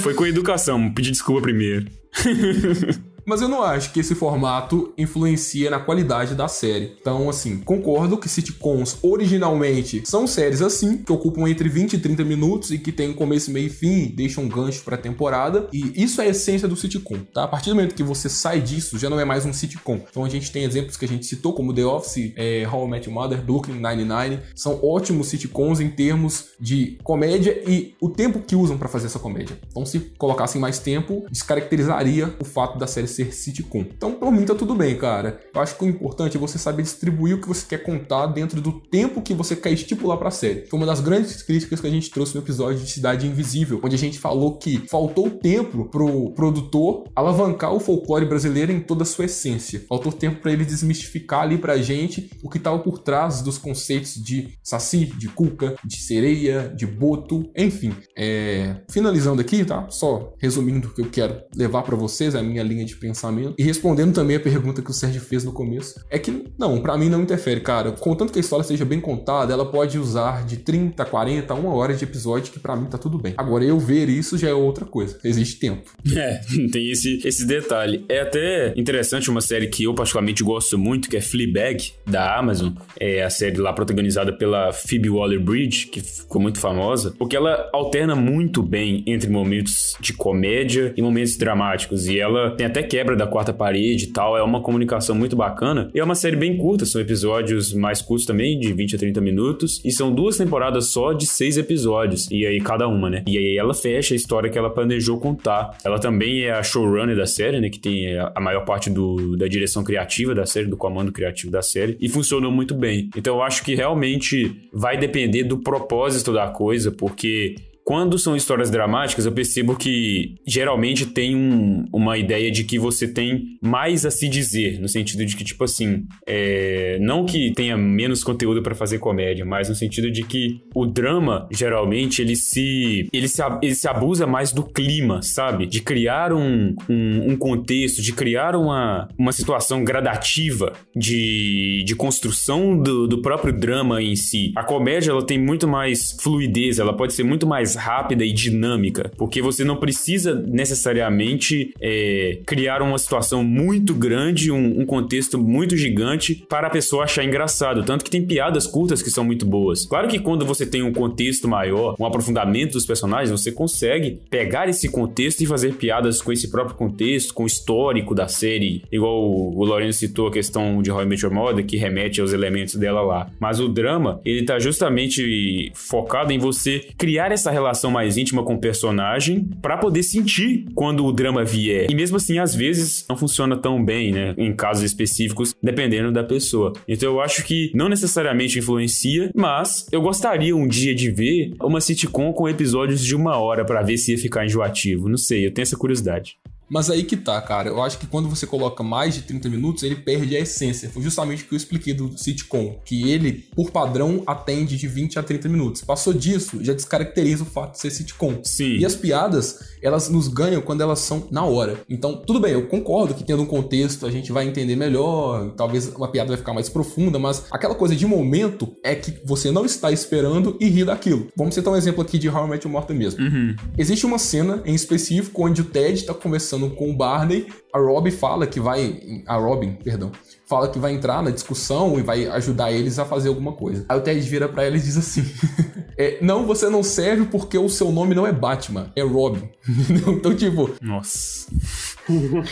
Foi com educação, pedir desculpa primeiro. [laughs] Mas eu não acho que esse formato influencia na qualidade da série. Então, assim, concordo que sitcoms originalmente são séries assim, que ocupam entre 20 e 30 minutos e que tem um começo, meio e fim, deixam um gancho pra temporada. E isso é a essência do sitcom, tá? A partir do momento que você sai disso, já não é mais um sitcom. Então a gente tem exemplos que a gente citou, como The Office, é, How I Met Your Mother, Brooklyn Nine-Nine. São ótimos sitcoms em termos de comédia e o tempo que usam pra fazer essa comédia. Então, se colocassem mais tempo, descaracterizaria o fato da série ser sitcom. Então, por mim, tá tudo bem, cara. Eu acho que o importante é você saber distribuir o que você quer contar dentro do tempo que você quer estipular pra série. Foi uma das grandes críticas que a gente trouxe no episódio de Cidade Invisível, onde a gente falou que faltou tempo pro produtor alavancar o folclore brasileiro em toda a sua essência. Faltou tempo pra ele desmistificar ali pra gente o que tava por trás dos conceitos de saci, de cuca, de sereia, de boto, enfim. É... Finalizando aqui, tá? Só resumindo o que eu quero levar pra vocês, a minha linha de pensamento, e respondendo também a pergunta que o Sérgio fez no começo, é que não, pra mim não interfere, cara. Contanto que a história seja bem contada, ela pode usar de 30, 40, uma hora de episódio, que pra mim tá tudo bem. Agora, eu ver isso já é outra coisa. Existe tempo. [laughs] É, tem esse, esse detalhe. É até interessante uma série que eu particularmente gosto muito, que é Fleabag, da Amazon. É a série lá protagonizada pela Phoebe Waller-Bridge, que ficou muito famosa, porque ela alterna muito bem entre momentos de comédia e momentos dramáticos. E ela tem até quebra da quarta parede e tal, é uma comunicação muito bacana. E é uma série bem curta, são episódios mais curtos também, de 20 a 30 minutos. E são duas temporadas só de seis episódios. E aí cada uma, né? E aí ela fecha a história que ela planejou contar. Ela também é a showrunner da série, né? Que tem a maior parte do, da direção criativa da série, do comando criativo da série. E funcionou muito bem. Então eu acho que realmente vai depender do propósito da coisa, porque quando são histórias dramáticas, eu percebo que geralmente tem um- uma ideia de que você tem mais a se dizer, no sentido de que, tipo assim, é, não que tenha menos conteúdo pra fazer comédia, mas no sentido de que o drama, geralmente, ele se, ele se, ele se abusa mais do clima, sabe? De criar um, um, um contexto, de criar uma, uma situação gradativa de, de construção do, do próprio drama em si. A comédia, ela tem muito mais fluidez, ela pode ser muito mais rápida e dinâmica, porque você não precisa necessariamente é, criar uma situação muito grande, um, um contexto muito gigante para a pessoa achar engraçado. Tanto que tem piadas curtas que são muito boas. Claro que quando você tem um contexto maior, um aprofundamento dos personagens, você consegue pegar esse contexto e fazer piadas com esse próprio contexto, com o histórico da série, igual o, o citou a questão de How I Met Your Mother, que remete aos elementos dela lá. Mas o drama, ele tá justamente focado em você criar essa relação relação mais íntima com o personagem para poder sentir quando o drama vier. E mesmo assim, às vezes não funciona tão bem, né? Em casos específicos, dependendo da pessoa. Então eu acho que não necessariamente influencia, mas eu gostaria um dia de ver uma sitcom com episódios de uma hora para ver se ia ficar enjoativo. Não sei, eu tenho essa curiosidade. Mas aí que tá, cara. Eu acho que quando você coloca mais de 30 minutos, ele perde a essência. Foi justamente o que eu expliquei do sitcom. Que ele, por padrão, atende de 20 a 30 minutos. Passou disso, já descaracteriza o fato de ser sitcom. Sim. E as piadas, elas nos ganham quando elas são na hora. Então, tudo bem, eu concordo que tendo um contexto a gente vai entender melhor, talvez uma piada vai ficar mais profunda, mas aquela coisa de momento é que você não está esperando e ri daquilo. Vamos citar um exemplo aqui de How I Met Your Mother mesmo. Uhum. Existe uma cena em específico onde o Ted está conversando com o Barney, a Robin fala que vai. A Robin, perdão. Fala que vai entrar na discussão e vai ajudar eles a fazer alguma coisa. Aí o Ted vira para ela e diz assim: [laughs] é, Não, você não serve porque o seu nome não é Batman, é Robin. [laughs] então, tipo. Nossa.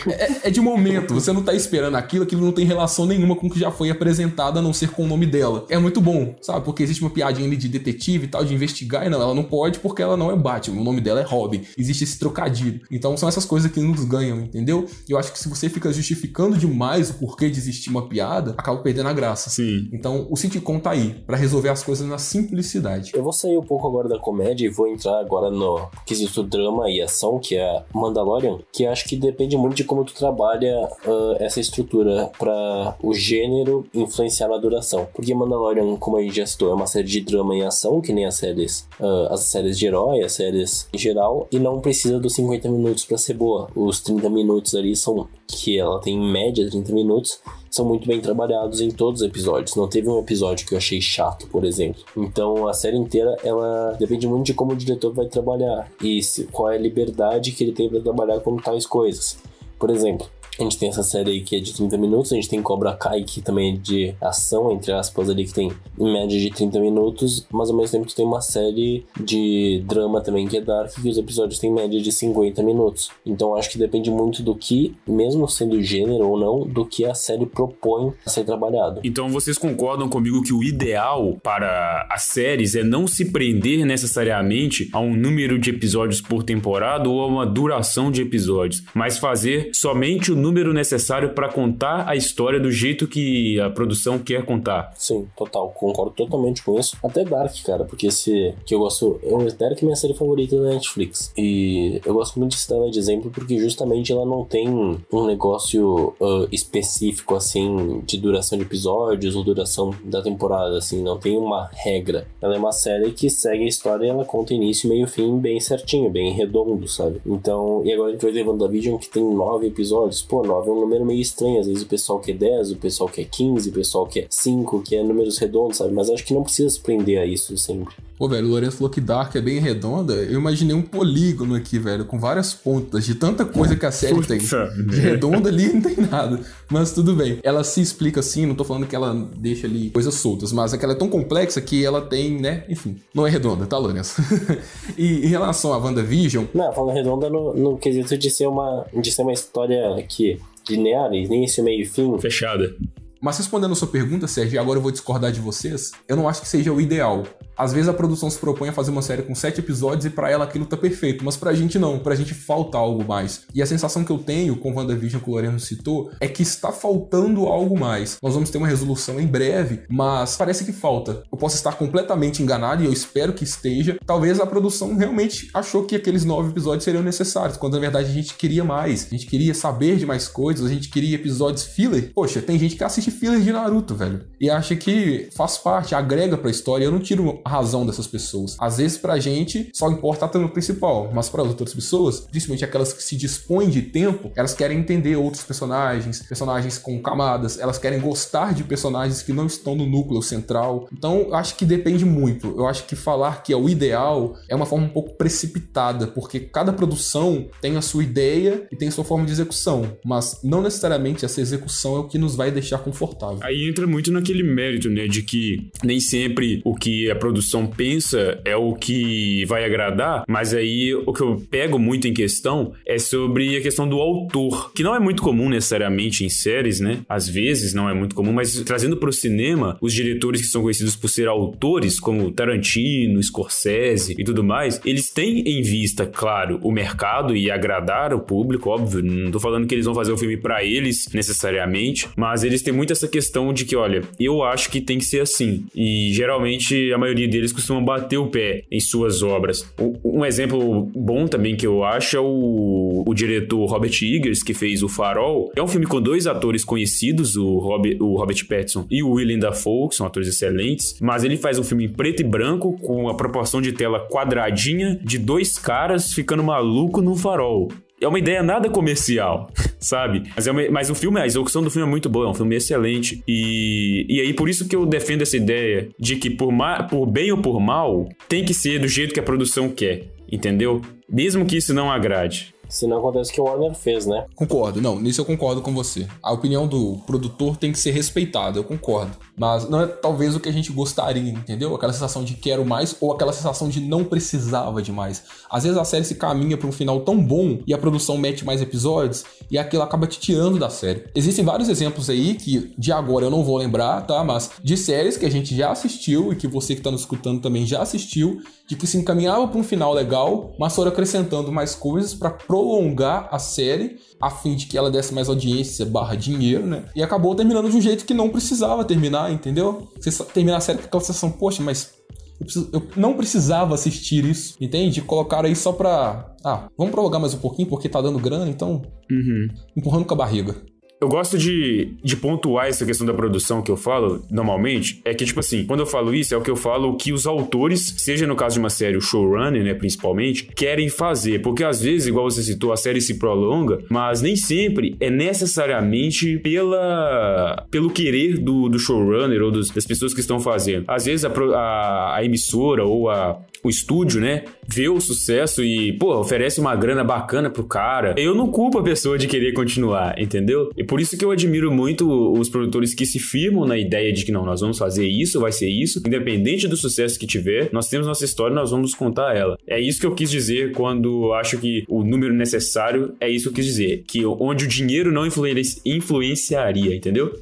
É, é, de momento, você não tá esperando aquilo, aquilo não tem relação nenhuma com o que já foi apresentado, a não ser com o nome dela. É muito bom, sabe? Porque existe uma piadinha ali de detetive e tal, de investigar, e não, ela não pode porque ela não é Batman, o nome dela é Robin. Existe esse trocadilho. Então são essas coisas que nos ganham, entendeu? E eu acho que se você fica justificando demais o porquê de existir uma piada, acaba perdendo a graça. Sim. Então o sitcom tá aí, para resolver as coisas na simplicidade. Eu vou sair um pouco agora da comédia e vou entrar agora no quesito drama e ação, que é Mandalorian, que acho que depende muito de como tu trabalha uh, essa estrutura para o gênero influenciar na duração. Porque Mandalorian, como a gente já citou, é uma série de drama e ação, que nem as séries, uh, as séries de herói, as séries em geral, e não precisa dos 50 minutos para ser boa. Os 30 minutos ali são que ela tem em média 30 minutos, são muito bem trabalhados em todos os episódios. Não teve um episódio que eu achei chato, por exemplo. Então a série inteira ela depende muito de como o diretor vai trabalhar e se, qual é a liberdade que ele tem para trabalhar com tais coisas. Por exemplo, a gente tem essa série aí que é de 30 minutos, a gente tem Cobra Kai, que também é de ação, entre aspas, ali, que tem em média de 30 minutos, mas ao mesmo tempo tem uma série de drama também que é Dark, que os episódios têm média de 50 minutos. Então acho que depende muito do que, mesmo sendo gênero ou não, do que a série propõe a ser trabalhado. Então vocês concordam comigo que o ideal para as séries é não se prender necessariamente a um número de episódios por temporada ou a uma duração de episódios, mas fazer somente o número número necessário para contar a história do jeito que a produção quer contar. Sim, total, concordo totalmente com isso. Até Dark, cara, porque esse que eu gosto, eu Dark é minha série favorita da Netflix. E eu gosto muito de citar ela de exemplo porque justamente ela não tem um negócio uh, específico assim de duração de episódios ou duração da temporada assim, não tem uma regra. Ela é uma série que segue a história e ela conta início, meio fim bem certinho, bem redondo, sabe? Então, e agora a gente vai ver WandaVision que tem nove episódios. Pô, 9 é um número meio estranho. Às vezes o pessoal quer 10, o pessoal quer 15, o pessoal quer 5, que é números redondos, sabe? Mas acho que não precisa se prender a isso sempre. Pô, velho, o Lourenço falou que Dark é bem redonda. Eu imaginei um polígono aqui, velho, com várias pontas, de tanta coisa que a série tem. De redonda ali não tem nada. Mas tudo bem. Ela se explica assim, não tô falando que ela deixa ali coisas soltas, mas é que ela é tão complexa que ela tem, né? Enfim, não é redonda, tá, Lourenço? [laughs] e em relação à WandaVision. Não, falando redonda no, no quesito de ser uma. de ser uma história que linear, início, meio e fim. Fechada. Mas respondendo a sua pergunta, Sérgio, agora eu vou discordar de vocês, eu não acho que seja o ideal. Às vezes a produção se propõe a fazer uma série com sete episódios e para ela aquilo tá perfeito, mas pra gente não, pra gente falta algo mais. E a sensação que eu tenho com WandaVision que o Loreno citou é que está faltando algo mais. Nós vamos ter uma resolução em breve, mas parece que falta. Eu posso estar completamente enganado e eu espero que esteja. Talvez a produção realmente achou que aqueles nove episódios seriam necessários, quando na verdade a gente queria mais. A gente queria saber de mais coisas, a gente queria episódios filler. Poxa, tem gente que assiste filler de Naruto, velho, e acha que faz parte, agrega pra história. Eu não tiro razão dessas pessoas. Às vezes pra gente só importa a trama principal, mas para outras pessoas, principalmente aquelas que se dispõem de tempo, elas querem entender outros personagens, personagens com camadas, elas querem gostar de personagens que não estão no núcleo central. Então, eu acho que depende muito. Eu acho que falar que é o ideal é uma forma um pouco precipitada, porque cada produção tem a sua ideia e tem a sua forma de execução, mas não necessariamente essa execução é o que nos vai deixar confortável. Aí entra muito naquele mérito, né, de que nem sempre o que a produção produção pensa é o que vai agradar, mas aí o que eu pego muito em questão é sobre a questão do autor, que não é muito comum necessariamente em séries, né? Às vezes não é muito comum, mas trazendo para o cinema, os diretores que são conhecidos por ser autores, como Tarantino, Scorsese e tudo mais, eles têm em vista, claro, o mercado e agradar o público, óbvio. Não tô falando que eles vão fazer o filme para eles necessariamente, mas eles têm muito essa questão de que, olha, eu acho que tem que ser assim. E geralmente a maioria deles costumam bater o pé em suas obras. Um exemplo bom também que eu acho é o, o diretor Robert Eggers, que fez O Farol. É um filme com dois atores conhecidos, o, o Robert Pattinson e o Willem Dafoe, que são atores excelentes, mas ele faz um filme em preto e branco com a proporção de tela quadradinha de dois caras ficando maluco no farol é uma ideia nada comercial, [laughs] sabe? Mas, é uma, mas o filme, a execução do filme é muito boa, é um filme excelente. E, e aí, por isso que eu defendo essa ideia de que, por, ma, por bem ou por mal, tem que ser do jeito que a produção quer, entendeu? Mesmo que isso não agrade. Se não acontece o que o Warner fez, né? Concordo, não, nisso eu concordo com você. A opinião do produtor tem que ser respeitada, eu concordo. Mas não é talvez o que a gente gostaria, entendeu? Aquela sensação de quero mais ou aquela sensação de não precisava de mais. Às vezes a série se caminha para um final tão bom e a produção mete mais episódios e aquilo acaba te tirando da série. Existem vários exemplos aí que de agora eu não vou lembrar, tá? Mas de séries que a gente já assistiu e que você que está nos escutando também já assistiu, de que se encaminhava para um final legal, mas foram acrescentando mais coisas para prolongar a série, a fim de que ela desse mais audiência barra dinheiro, né? E acabou terminando de um jeito que não precisava terminar, entendeu? Você terminar a série com aquela sensação, poxa, mas eu, preciso, eu, não precisava assistir isso, entende? Colocaram aí só pra. Ah, vamos prolongar mais um pouquinho porque tá dando grana, então. Uhum. Empurrando com a barriga. Eu gosto de, de pontuar essa questão da produção que eu falo, normalmente, é que, tipo assim, quando eu falo isso, é o que eu falo que os autores, seja no caso de uma série, o showrunner, né, principalmente, querem fazer. Porque às vezes, igual você citou, a série se prolonga, mas nem sempre é necessariamente pela, pelo querer do, do showrunner ou dos, das pessoas que estão fazendo. Às vezes a, a, a emissora ou a, o estúdio, né, vê o sucesso e, pô, oferece uma grana bacana pro cara. Eu não culpo a pessoa de querer continuar, entendeu? E por isso que eu admiro muito os produtores que se firmam na ideia de que não, nós vamos fazer isso, vai ser isso, independente do sucesso que tiver, nós temos nossa história, nós vamos contar ela. É isso que eu quis dizer quando acho que o número necessário é isso que eu quis dizer, que onde o dinheiro não influenciaria, entendeu?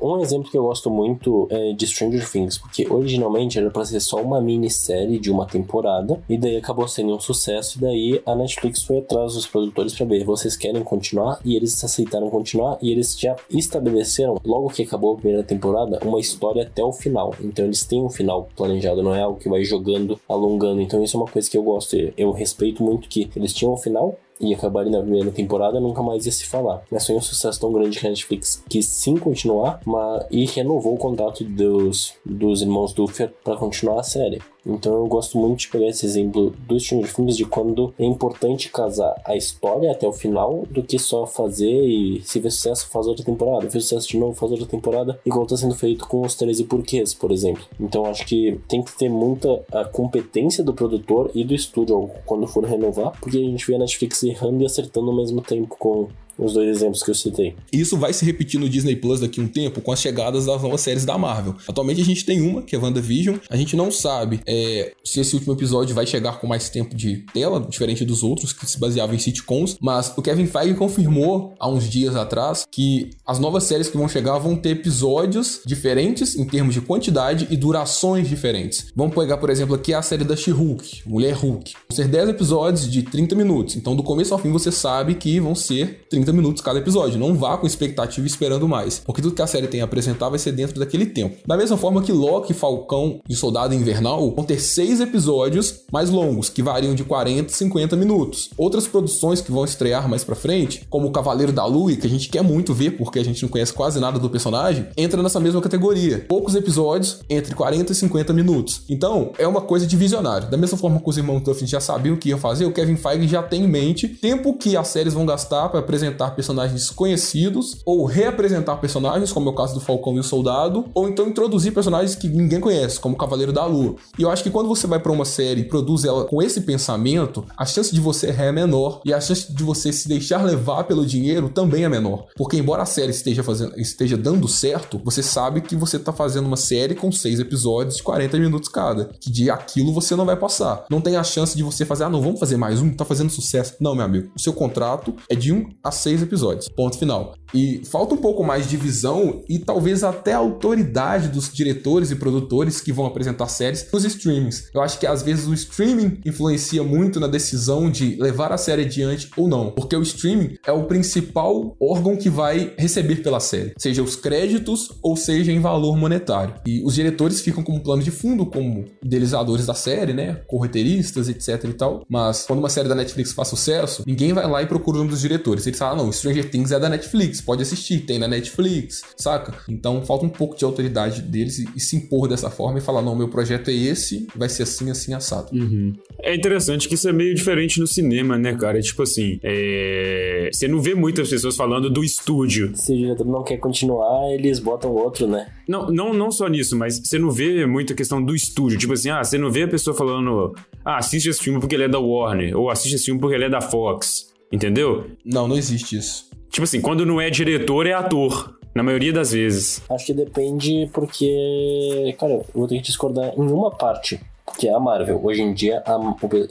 Um exemplo que eu gosto muito é de Stranger Things, porque originalmente era para ser só uma minissérie de uma temporada, e daí acabou sendo um sucesso, e daí a Netflix foi atrás dos produtores para ver, vocês querem continuar? E eles aceitaram continuar, e eles já estabeleceram, logo que acabou a primeira temporada, uma história até o final. Então eles têm um final planejado, não é algo que vai jogando, alongando. Então isso é uma coisa que eu gosto, eu respeito muito que eles tinham um final, e acabarem na primeira temporada, nunca mais ia se falar. Mas foi um sucesso tão grande que a Netflix quis sim continuar mas, e renovou o contrato dos, dos irmãos Duffer para continuar a série. Então eu gosto muito de pegar esse exemplo dos Stranger Things de quando é importante casar a história até o final do que só fazer e se vê sucesso faz outra temporada, fez sucesso de novo faz outra temporada, igual está sendo feito com os 13 porquês, por exemplo. Então acho que tem que ter muita a competência do produtor e do estúdio quando for renovar, porque a gente vê a Netflix errando e acertando ao mesmo tempo com os dois exemplos que eu citei. Isso vai se repetir no Disney Plus daqui a um tempo com as chegadas das novas séries da Marvel. Atualmente a gente tem uma, que é WandaVision. A gente não sabe é, se esse último episódio vai chegar com mais tempo de tela, diferente dos outros que se baseavam em sitcoms, mas o Kevin Feige confirmou há uns dias atrás que as novas séries que vão chegar vão ter episódios diferentes em termos de quantidade e durações diferentes. Vamos pegar, por exemplo, aqui a série da She-Hulk, Mulher Hulk. Vão ser 10 episódios de 30 minutos. Então, do começo ao fim, você sabe que vão ser 30 30 minutos cada episódio. Não vá com expectativa esperando mais, porque tudo que a série tem a apresentar vai ser dentro daquele tempo. Da mesma forma que Loki, Falcão e Soldado Invernal vão ter seis episódios mais longos, que variam de 40 a 50 minutos. Outras produções que vão estrear mais pra frente, como o Cavaleiro da Lua, que a gente quer muito ver porque a gente não conhece quase nada do personagem, entra nessa mesma categoria. Poucos episódios, entre 40 e 50 minutos. Então, é uma coisa de visionário. Da mesma forma que os irmãos Duffy já sabiam o que ia fazer, o Kevin Feige já tem em mente tempo que as séries vão gastar para apresentar personagens conhecidos ou reapresentar personagens, como é o caso do Falcão e o Soldado, ou então introduzir personagens que ninguém conhece, como o Cavaleiro da Lua. E eu acho que quando você vai para uma série e produz ela com esse pensamento, a chance de você errar é menor e a chance de você se deixar levar pelo dinheiro também é menor. Porque embora a série esteja fazendo, esteja dando certo, você sabe que você tá fazendo uma série com seis episódios de 40 minutos cada. Que de aquilo você não vai passar. Não tem a chance de você fazer, ah, não, vamos fazer mais um, tá fazendo sucesso. Não, meu amigo. O seu contrato é de um a seis episódios. Ponto final. E falta um pouco mais de visão e talvez até autoridade dos diretores e produtores que vão apresentar séries nos streamings. Eu acho que às vezes o streaming influencia muito na decisão de levar a série adiante ou não, porque o streaming é o principal órgão que vai receber pela série, seja os créditos ou seja em valor monetário. E os diretores ficam como plano de fundo, como idealizadores da série, né, correteiristas, etc e tal. Mas quando uma série da Netflix faz sucesso, ninguém vai lá e procura um dos diretores. Eles ah, não, Stranger Things é da Netflix, pode assistir, tem na Netflix, saca? Então falta um pouco de autoridade deles e, e se impor dessa forma e falar, não, meu projeto é esse, vai ser assim, assim, assado. Uhum. É interessante que isso é meio diferente no cinema, né, cara? Tipo assim, é... você não vê muitas pessoas falando do estúdio. Se o diretor não quer continuar, eles botam outro, né? Não, não, não só nisso, mas você não vê muita questão do estúdio. Tipo assim, ah, você não vê a pessoa falando, ah, assiste esse filme porque ele é da Warner, ou assiste esse filme porque ele é da Fox. Entendeu? Não, não existe isso. Tipo assim, quando não é diretor, é ator. Na maioria das vezes. Acho que depende porque. Cara, eu vou ter que discordar em uma parte. Que é a Marvel. Hoje em dia a,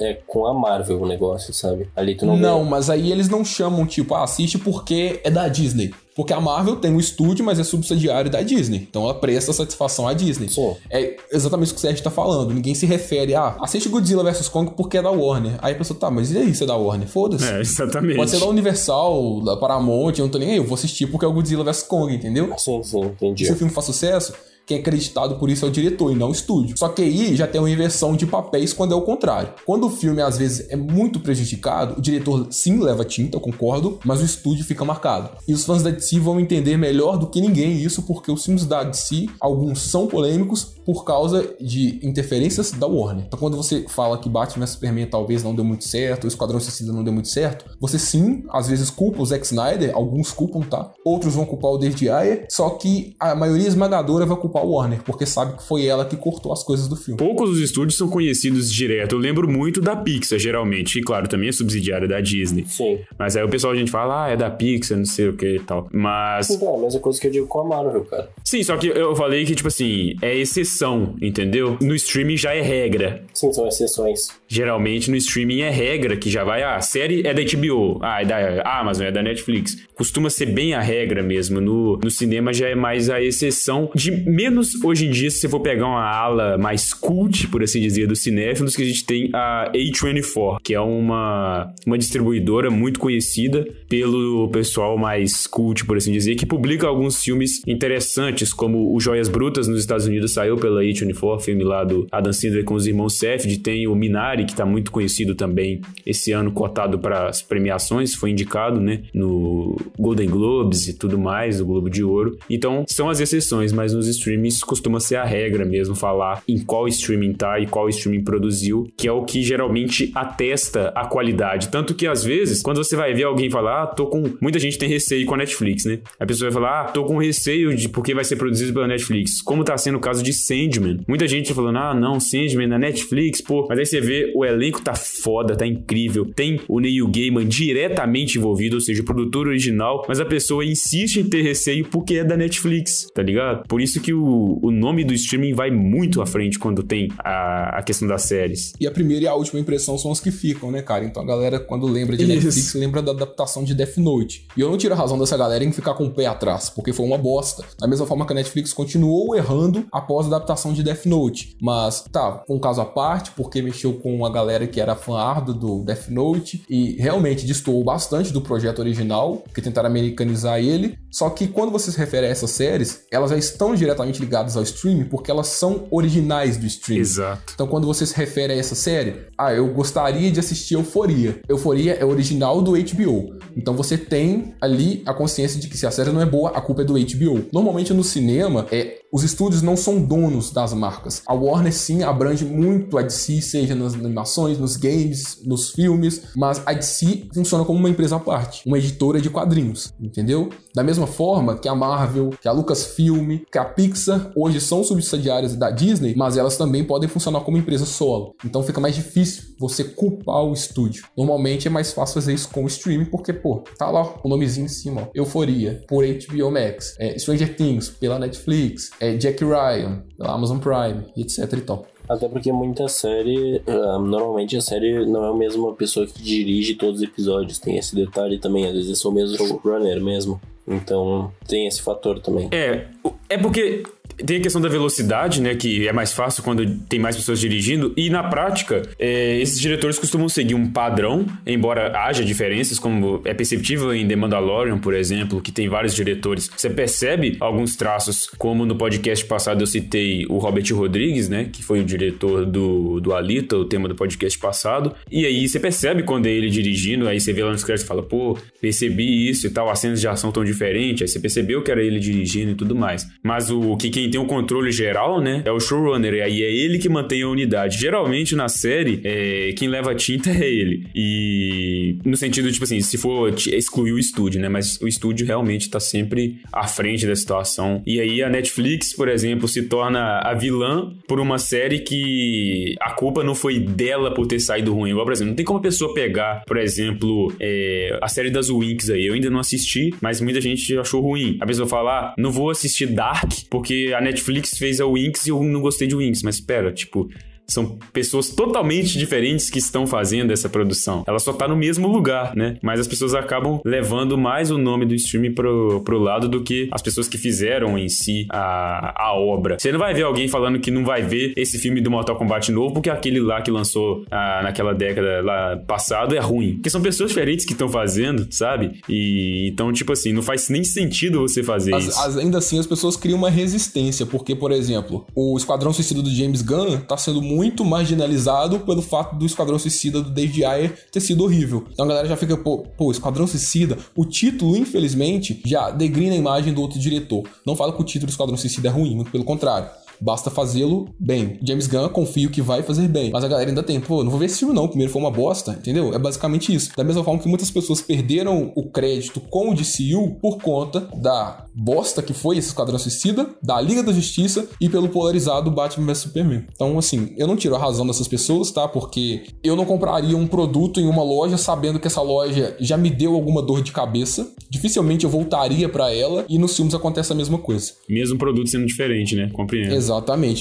é com a Marvel o negócio, sabe? Ali tu não Não, vê. mas aí eles não chamam, tipo, ah, assiste porque é da Disney. Porque a Marvel tem um estúdio, mas é subsidiário da Disney. Então ela presta satisfação à Disney. Sim. É exatamente o que o Sérgio tá falando. Ninguém se refere a, ah, assiste Godzilla vs Kong porque é da Warner. Aí a pessoa, tá, mas e aí se é da Warner? Foda-se. É, exatamente. Pode ser da Universal, da Paramount, eu não tô nem aí. Eu vou assistir porque é o Godzilla vs Kong, entendeu? Sim, sim, entendi. Se o filme faz sucesso, quem é acreditado por isso é o diretor e não o estúdio. Só que aí já tem uma inversão de papéis quando é o contrário. Quando o filme às vezes é muito prejudicado, o diretor sim leva tinta, eu concordo, mas o estúdio fica marcado. E os fãs da DC vão entender melhor do que ninguém isso, porque os filmes da DC, alguns são polêmicos por causa de interferências da Warner. Então quando você fala que Batman vs Superman talvez não deu muito certo, o Esquadrão Suicida não deu muito certo, você sim, às vezes culpa o Zack Snyder, alguns culpam, tá? Outros vão culpar o David Ayer, só que a maioria esmagadora vai culpar a Warner, porque sabe que foi ela que cortou as coisas do filme. Poucos dos estúdios são conhecidos direto. Eu lembro muito da Pixar, geralmente. E claro, também é subsidiária da Disney. Sim. Mas aí o pessoal a gente fala, ah, é da Pixar, não sei o que e tal. Mas. Então, a mesma coisa que eu digo com a Marvel, cara. Sim, só que eu falei que, tipo assim, é exceção, entendeu? No streaming já é regra. Sim, são exceções. Geralmente no streaming é regra, que já vai, ah, a série é da HBO, ah, é da Amazon, é da Netflix. Costuma ser bem a regra mesmo. No, no cinema já é mais a exceção de menos hoje em dia, se você for pegar uma ala mais cult, por assim dizer, dos cinéfilos, que a gente tem a A24, que é uma, uma distribuidora muito conhecida pelo pessoal mais cult, por assim dizer, que publica alguns filmes interessantes, como o Joias Brutas nos Estados Unidos saiu pela A24, filme lá do Adam Sandler com os irmãos Safdie, tem o Minari, que tá muito conhecido também esse ano, cotado para as premiações, foi indicado, né, no Golden Globes e tudo mais, do Globo de Ouro. Então, são as exceções, mas nos streamings costuma ser a regra mesmo, falar em qual streaming tá e qual streaming produziu, que é o que geralmente atesta a qualidade. Tanto que às vezes, quando você vai ver alguém falar, ah, tô com. Muita gente tem receio com a Netflix, né? A pessoa vai falar, ah, tô com receio de porque vai ser produzido pela Netflix. Como tá sendo o caso de Sandman. Muita gente tá falando, ah, não, Sandman na Netflix, pô. Mas aí você vê, o elenco tá foda, tá incrível. Tem o Neil Gaiman diretamente envolvido, ou seja, o produtor original, mas a pessoa insiste em ter receio porque é da Netflix, tá ligado? Por isso que o, o nome do streaming vai muito à frente quando tem a, a questão das séries. E a primeira e a última impressão são as que ficam, né, cara? Então a galera, quando lembra de Isso. Netflix, lembra da adaptação de Death Note. E eu não tiro a razão dessa galera em ficar com o pé atrás, porque foi uma bosta. Da mesma forma que a Netflix continuou errando após a adaptação de Death Note. Mas, tá, um caso à parte, porque mexeu com uma galera que era fã árduo do Death Note e realmente destoou bastante do projeto original, que tentaram americanizar ele. Só que quando você se refere a essas séries, elas já estão diretamente ligadas ao streaming porque elas são originais do streaming. Exato. Então quando você se refere a essa série, ah, eu gostaria de assistir Euforia. Euforia é original do HBO. Então você tem ali a consciência de que se a série não é boa, a culpa é do HBO. Normalmente no cinema, é os estúdios não são donos das marcas. A Warner sim abrange muito a DC, seja nas animações, nos games, nos filmes, mas a DC funciona como uma empresa à parte, uma editora de quadrinhos, entendeu? Da mesma forma que a Marvel, que a Lucasfilm, que a Pixar hoje são subsidiárias da Disney, mas elas também podem funcionar como empresa solo. Então fica mais difícil você culpar o estúdio. Normalmente é mais fácil fazer isso com o streaming, porque, pô, tá lá o nomezinho em cima, ó. Euforia, por HBO Max. É, Stranger Things, pela Netflix. É, Jack Ryan, pela Amazon Prime, etc e tal. Até porque muita série, uh, normalmente a série não é a mesma pessoa que dirige todos os episódios, tem esse detalhe também, às vezes é só o mesmo showrunner mesmo. Então tem esse fator também. É, é porque tem a questão da velocidade, né? Que é mais fácil quando tem mais pessoas dirigindo. E na prática, é, esses diretores costumam seguir um padrão, embora haja diferenças, como é perceptível em The Mandalorian, por exemplo, que tem vários diretores. Você percebe alguns traços, como no podcast passado eu citei o Robert Rodrigues, né? Que foi o diretor do, do Alita, o tema do podcast passado. E aí você percebe quando é ele dirigindo, aí você vê lá nos créditos e fala, pô, percebi isso e tal, as cenas de ação tão diferentes. Aí você percebeu que era ele dirigindo e tudo mais. Mas o que quem tem o controle geral, né, é o showrunner, e aí é ele que mantém a unidade. Geralmente na série, é, quem leva tinta é ele. E no sentido, tipo assim, se for excluir o estúdio, né, mas o estúdio realmente tá sempre à frente da situação. E aí a Netflix, por exemplo, se torna a vilã por uma série que a culpa não foi dela por ter saído ruim. Igual, por exemplo, não tem como a pessoa pegar, por exemplo, é, a série das Winx aí. Eu ainda não assisti, mas muita gente achou ruim. A pessoa fala, ah, não vou assistir Dark porque a Netflix fez a Winx e eu não gostei de Winx. Mas espera, tipo, são pessoas totalmente diferentes que estão fazendo essa produção. Ela só tá no mesmo lugar, né? Mas as pessoas acabam levando mais o nome do streaming pro, pro lado do que as pessoas que fizeram em si a, a obra. Você não vai ver alguém falando que não vai ver esse filme do Mortal Kombat novo porque aquele lá que lançou ah, naquela década lá passado é ruim. Porque são pessoas diferentes que estão fazendo, sabe? E então, tipo assim, não faz nem sentido você fazer as, isso. As, ainda assim, as pessoas criam uma resistência, porque, por exemplo, o Esquadrão Suicida do James Gunn tá sendo muito muito marginalizado pelo fato do Esquadrão Suicida do David Ayer ter sido horrível. Então a galera já fica, pô, pô, Esquadrão Suicida, o título, infelizmente, já degrina a imagem do outro diretor. Não fala que o título do Esquadrão Suicida é ruim, muito pelo contrário. Basta fazê-lo bem. James Gunn, confio que vai fazer bem. Mas a galera ainda tem, pô, não vou ver esse filme não, o primeiro foi uma bosta, entendeu? É basicamente isso. Da mesma forma que muitas pessoas perderam o crédito com o DCU por conta da bosta que foi esse Esquadrão Suicida, da Liga da Justiça e pelo polarizado Batman vs Superman. Então, assim, eu não tiro a razão dessas pessoas, tá? Porque eu não compraria um produto em uma loja sabendo que essa loja já me deu alguma dor de cabeça. Dificilmente eu voltaria para ela e nos filmes acontece a mesma coisa. Mesmo produto sendo diferente, né? Compreendo. Exatamente,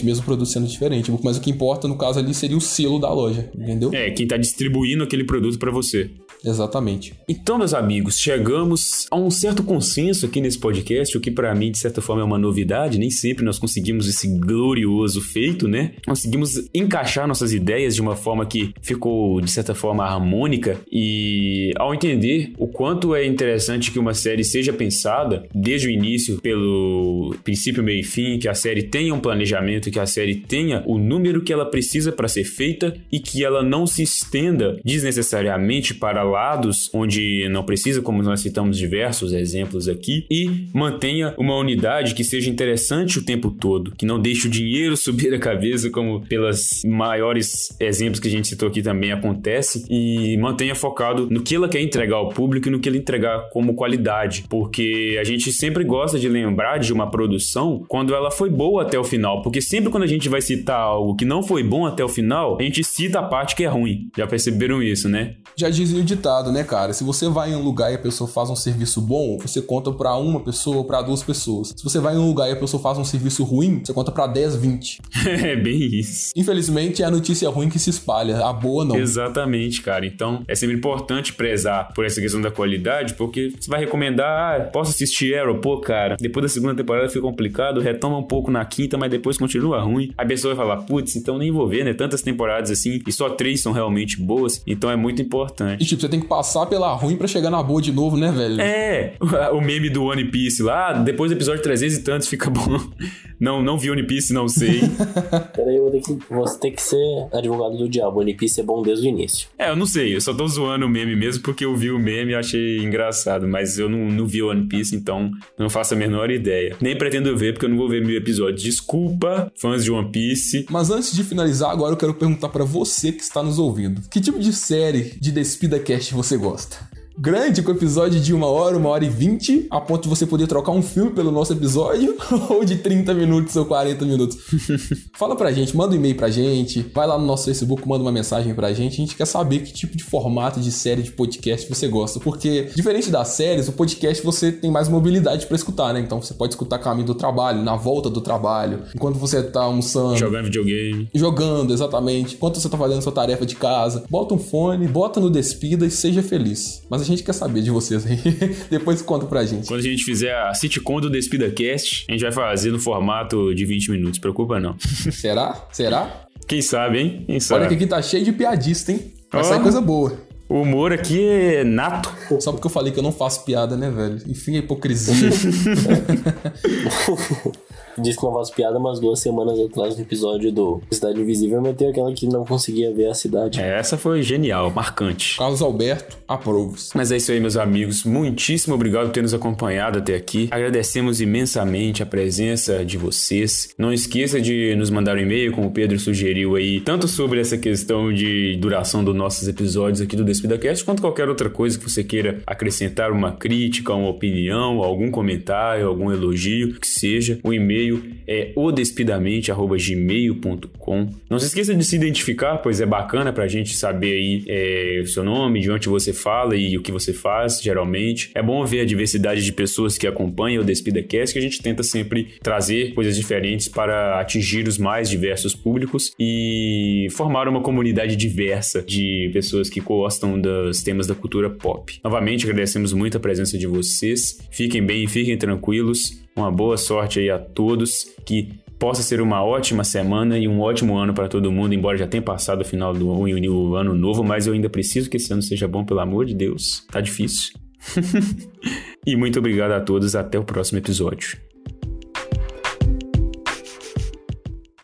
mesmo produto sendo diferente. Mas o que importa no caso ali seria o selo da loja, entendeu? É, quem tá distribuindo aquele produto para você. Exatamente. Então, meus amigos, chegamos a um certo consenso aqui nesse podcast, o que para mim, de certa forma, é uma novidade. Nem sempre nós conseguimos esse glorioso feito, né? Conseguimos encaixar nossas ideias de uma forma que ficou, de certa forma, harmônica. E ao entender o quanto é interessante que uma série seja pensada desde o início, pelo princípio, meio e fim, que a série tenha um planejamento, que a série tenha o número que ela precisa para ser feita e que ela não se estenda desnecessariamente para lados onde não precisa, como nós citamos diversos exemplos aqui, e mantenha uma unidade que seja interessante o tempo todo, que não deixe o dinheiro [laughs] subir a cabeça, como pelas maiores exemplos que a gente citou aqui também acontece, e mantenha focado no que ela quer entregar ao público e no que ela entregar como qualidade, porque a gente sempre gosta de lembrar de uma produção quando ela foi boa até o final, porque sempre quando a gente vai citar algo que não foi bom até o final, a gente cita a parte que é ruim. Já perceberam isso, né? Já dizia o ditado, né, cara? Se você vai em um lugar e a pessoa faz um serviço bom, você conta para uma pessoa, para duas pessoas. Se você vai em um lugar e a pessoa faz um serviço ruim, você conta para 10, 20. é bem isso. Infelizmente é a notícia ruim que se espalha, a boa não. Exatamente, cara. Então é sempre importante prezar por essa questão da qualidade, porque você vai recomendar, ah, posso assistir Arrow? Pô, cara, depois da segunda temporada fica complicado, retoma um pouco na quinta, mas depois continua ruim. A pessoa vai falar, putz, então nem vou ver, né? Tantas temporadas assim, e só três são realmente boas, então é muito importante. E tipo, Você tem que passar pela ruim para chegar na boa de novo, né, velho? É, o meme do One Piece lá, depois do episódio 300 e tantos fica bom. Não, não vi One Piece, não sei. [laughs] Peraí, eu vou ter que, você tem que ser advogado do diabo. One Piece é bom desde o início. É, eu não sei, eu só tô zoando o meme mesmo porque eu vi o meme e achei engraçado, mas eu não, não vi One Piece, então não faço a menor ideia. Nem pretendo ver porque eu não vou ver mil episódios. Desculpa, fãs de One Piece. Mas antes de finalizar, agora eu quero perguntar para você que está nos ouvindo: que tipo de série de Despida Cast você gosta? Grande com episódio de uma hora, uma hora e vinte, a ponto de você poder trocar um filme pelo nosso episódio, [laughs] ou de 30 minutos ou 40 minutos. [laughs] Fala pra gente, manda um e-mail pra gente, vai lá no nosso Facebook, manda uma mensagem pra gente. A gente quer saber que tipo de formato de série de podcast você gosta, porque diferente das séries, o podcast você tem mais mobilidade para escutar, né? Então você pode escutar caminho do trabalho, na volta do trabalho, enquanto você tá almoçando, jogando videogame, jogando exatamente, enquanto você tá fazendo sua tarefa de casa. Bota um fone, bota no despida e seja feliz. Mas a gente quer saber de vocês aí. [laughs] Depois conta pra gente. Quando a gente fizer a sitcom do Despida Cast, a gente vai fazer no formato de 20 minutos, preocupa não. [laughs] Será? Será? Quem sabe, hein? Quem sabe? Olha que aqui tá cheio de piadista, hein? Vai oh. sair coisa boa. O humor aqui é nato. Só porque eu falei que eu não faço piada, né, velho? Enfim, a hipocrisia. [laughs] disse que não faz piada, mas duas semanas atrás no episódio do Cidade Invisível meteu aquela que não conseguia ver a cidade. É, essa foi genial, marcante. Carlos Alberto, aprovos. Mas é isso aí, meus amigos. Muitíssimo obrigado por ter nos acompanhado até aqui. Agradecemos imensamente a presença de vocês. Não esqueça de nos mandar um e-mail, como o Pedro sugeriu aí, tanto sobre essa questão de duração dos nossos episódios aqui do DespidaCast, quanto qualquer outra coisa que você queira acrescentar, uma crítica, uma opinião, algum comentário, algum elogio, que seja. O e-mail e-mail é odespidamente.gmail.com. Não se esqueça de se identificar, pois é bacana pra gente saber aí é, o seu nome, de onde você fala e o que você faz, geralmente. É bom ver a diversidade de pessoas que acompanham o DespidaCast, que a gente tenta sempre trazer coisas diferentes para atingir os mais diversos públicos e formar uma comunidade diversa de pessoas que gostam dos temas da cultura pop. Novamente, agradecemos muito a presença de vocês. Fiquem bem, fiquem tranquilos. Uma boa sorte aí a todos, que possa ser uma ótima semana e um ótimo ano para todo mundo, embora já tenha passado o final do o ano novo, mas eu ainda preciso que esse ano seja bom, pelo amor de Deus. Tá difícil. [laughs] e muito obrigado a todos, até o próximo episódio.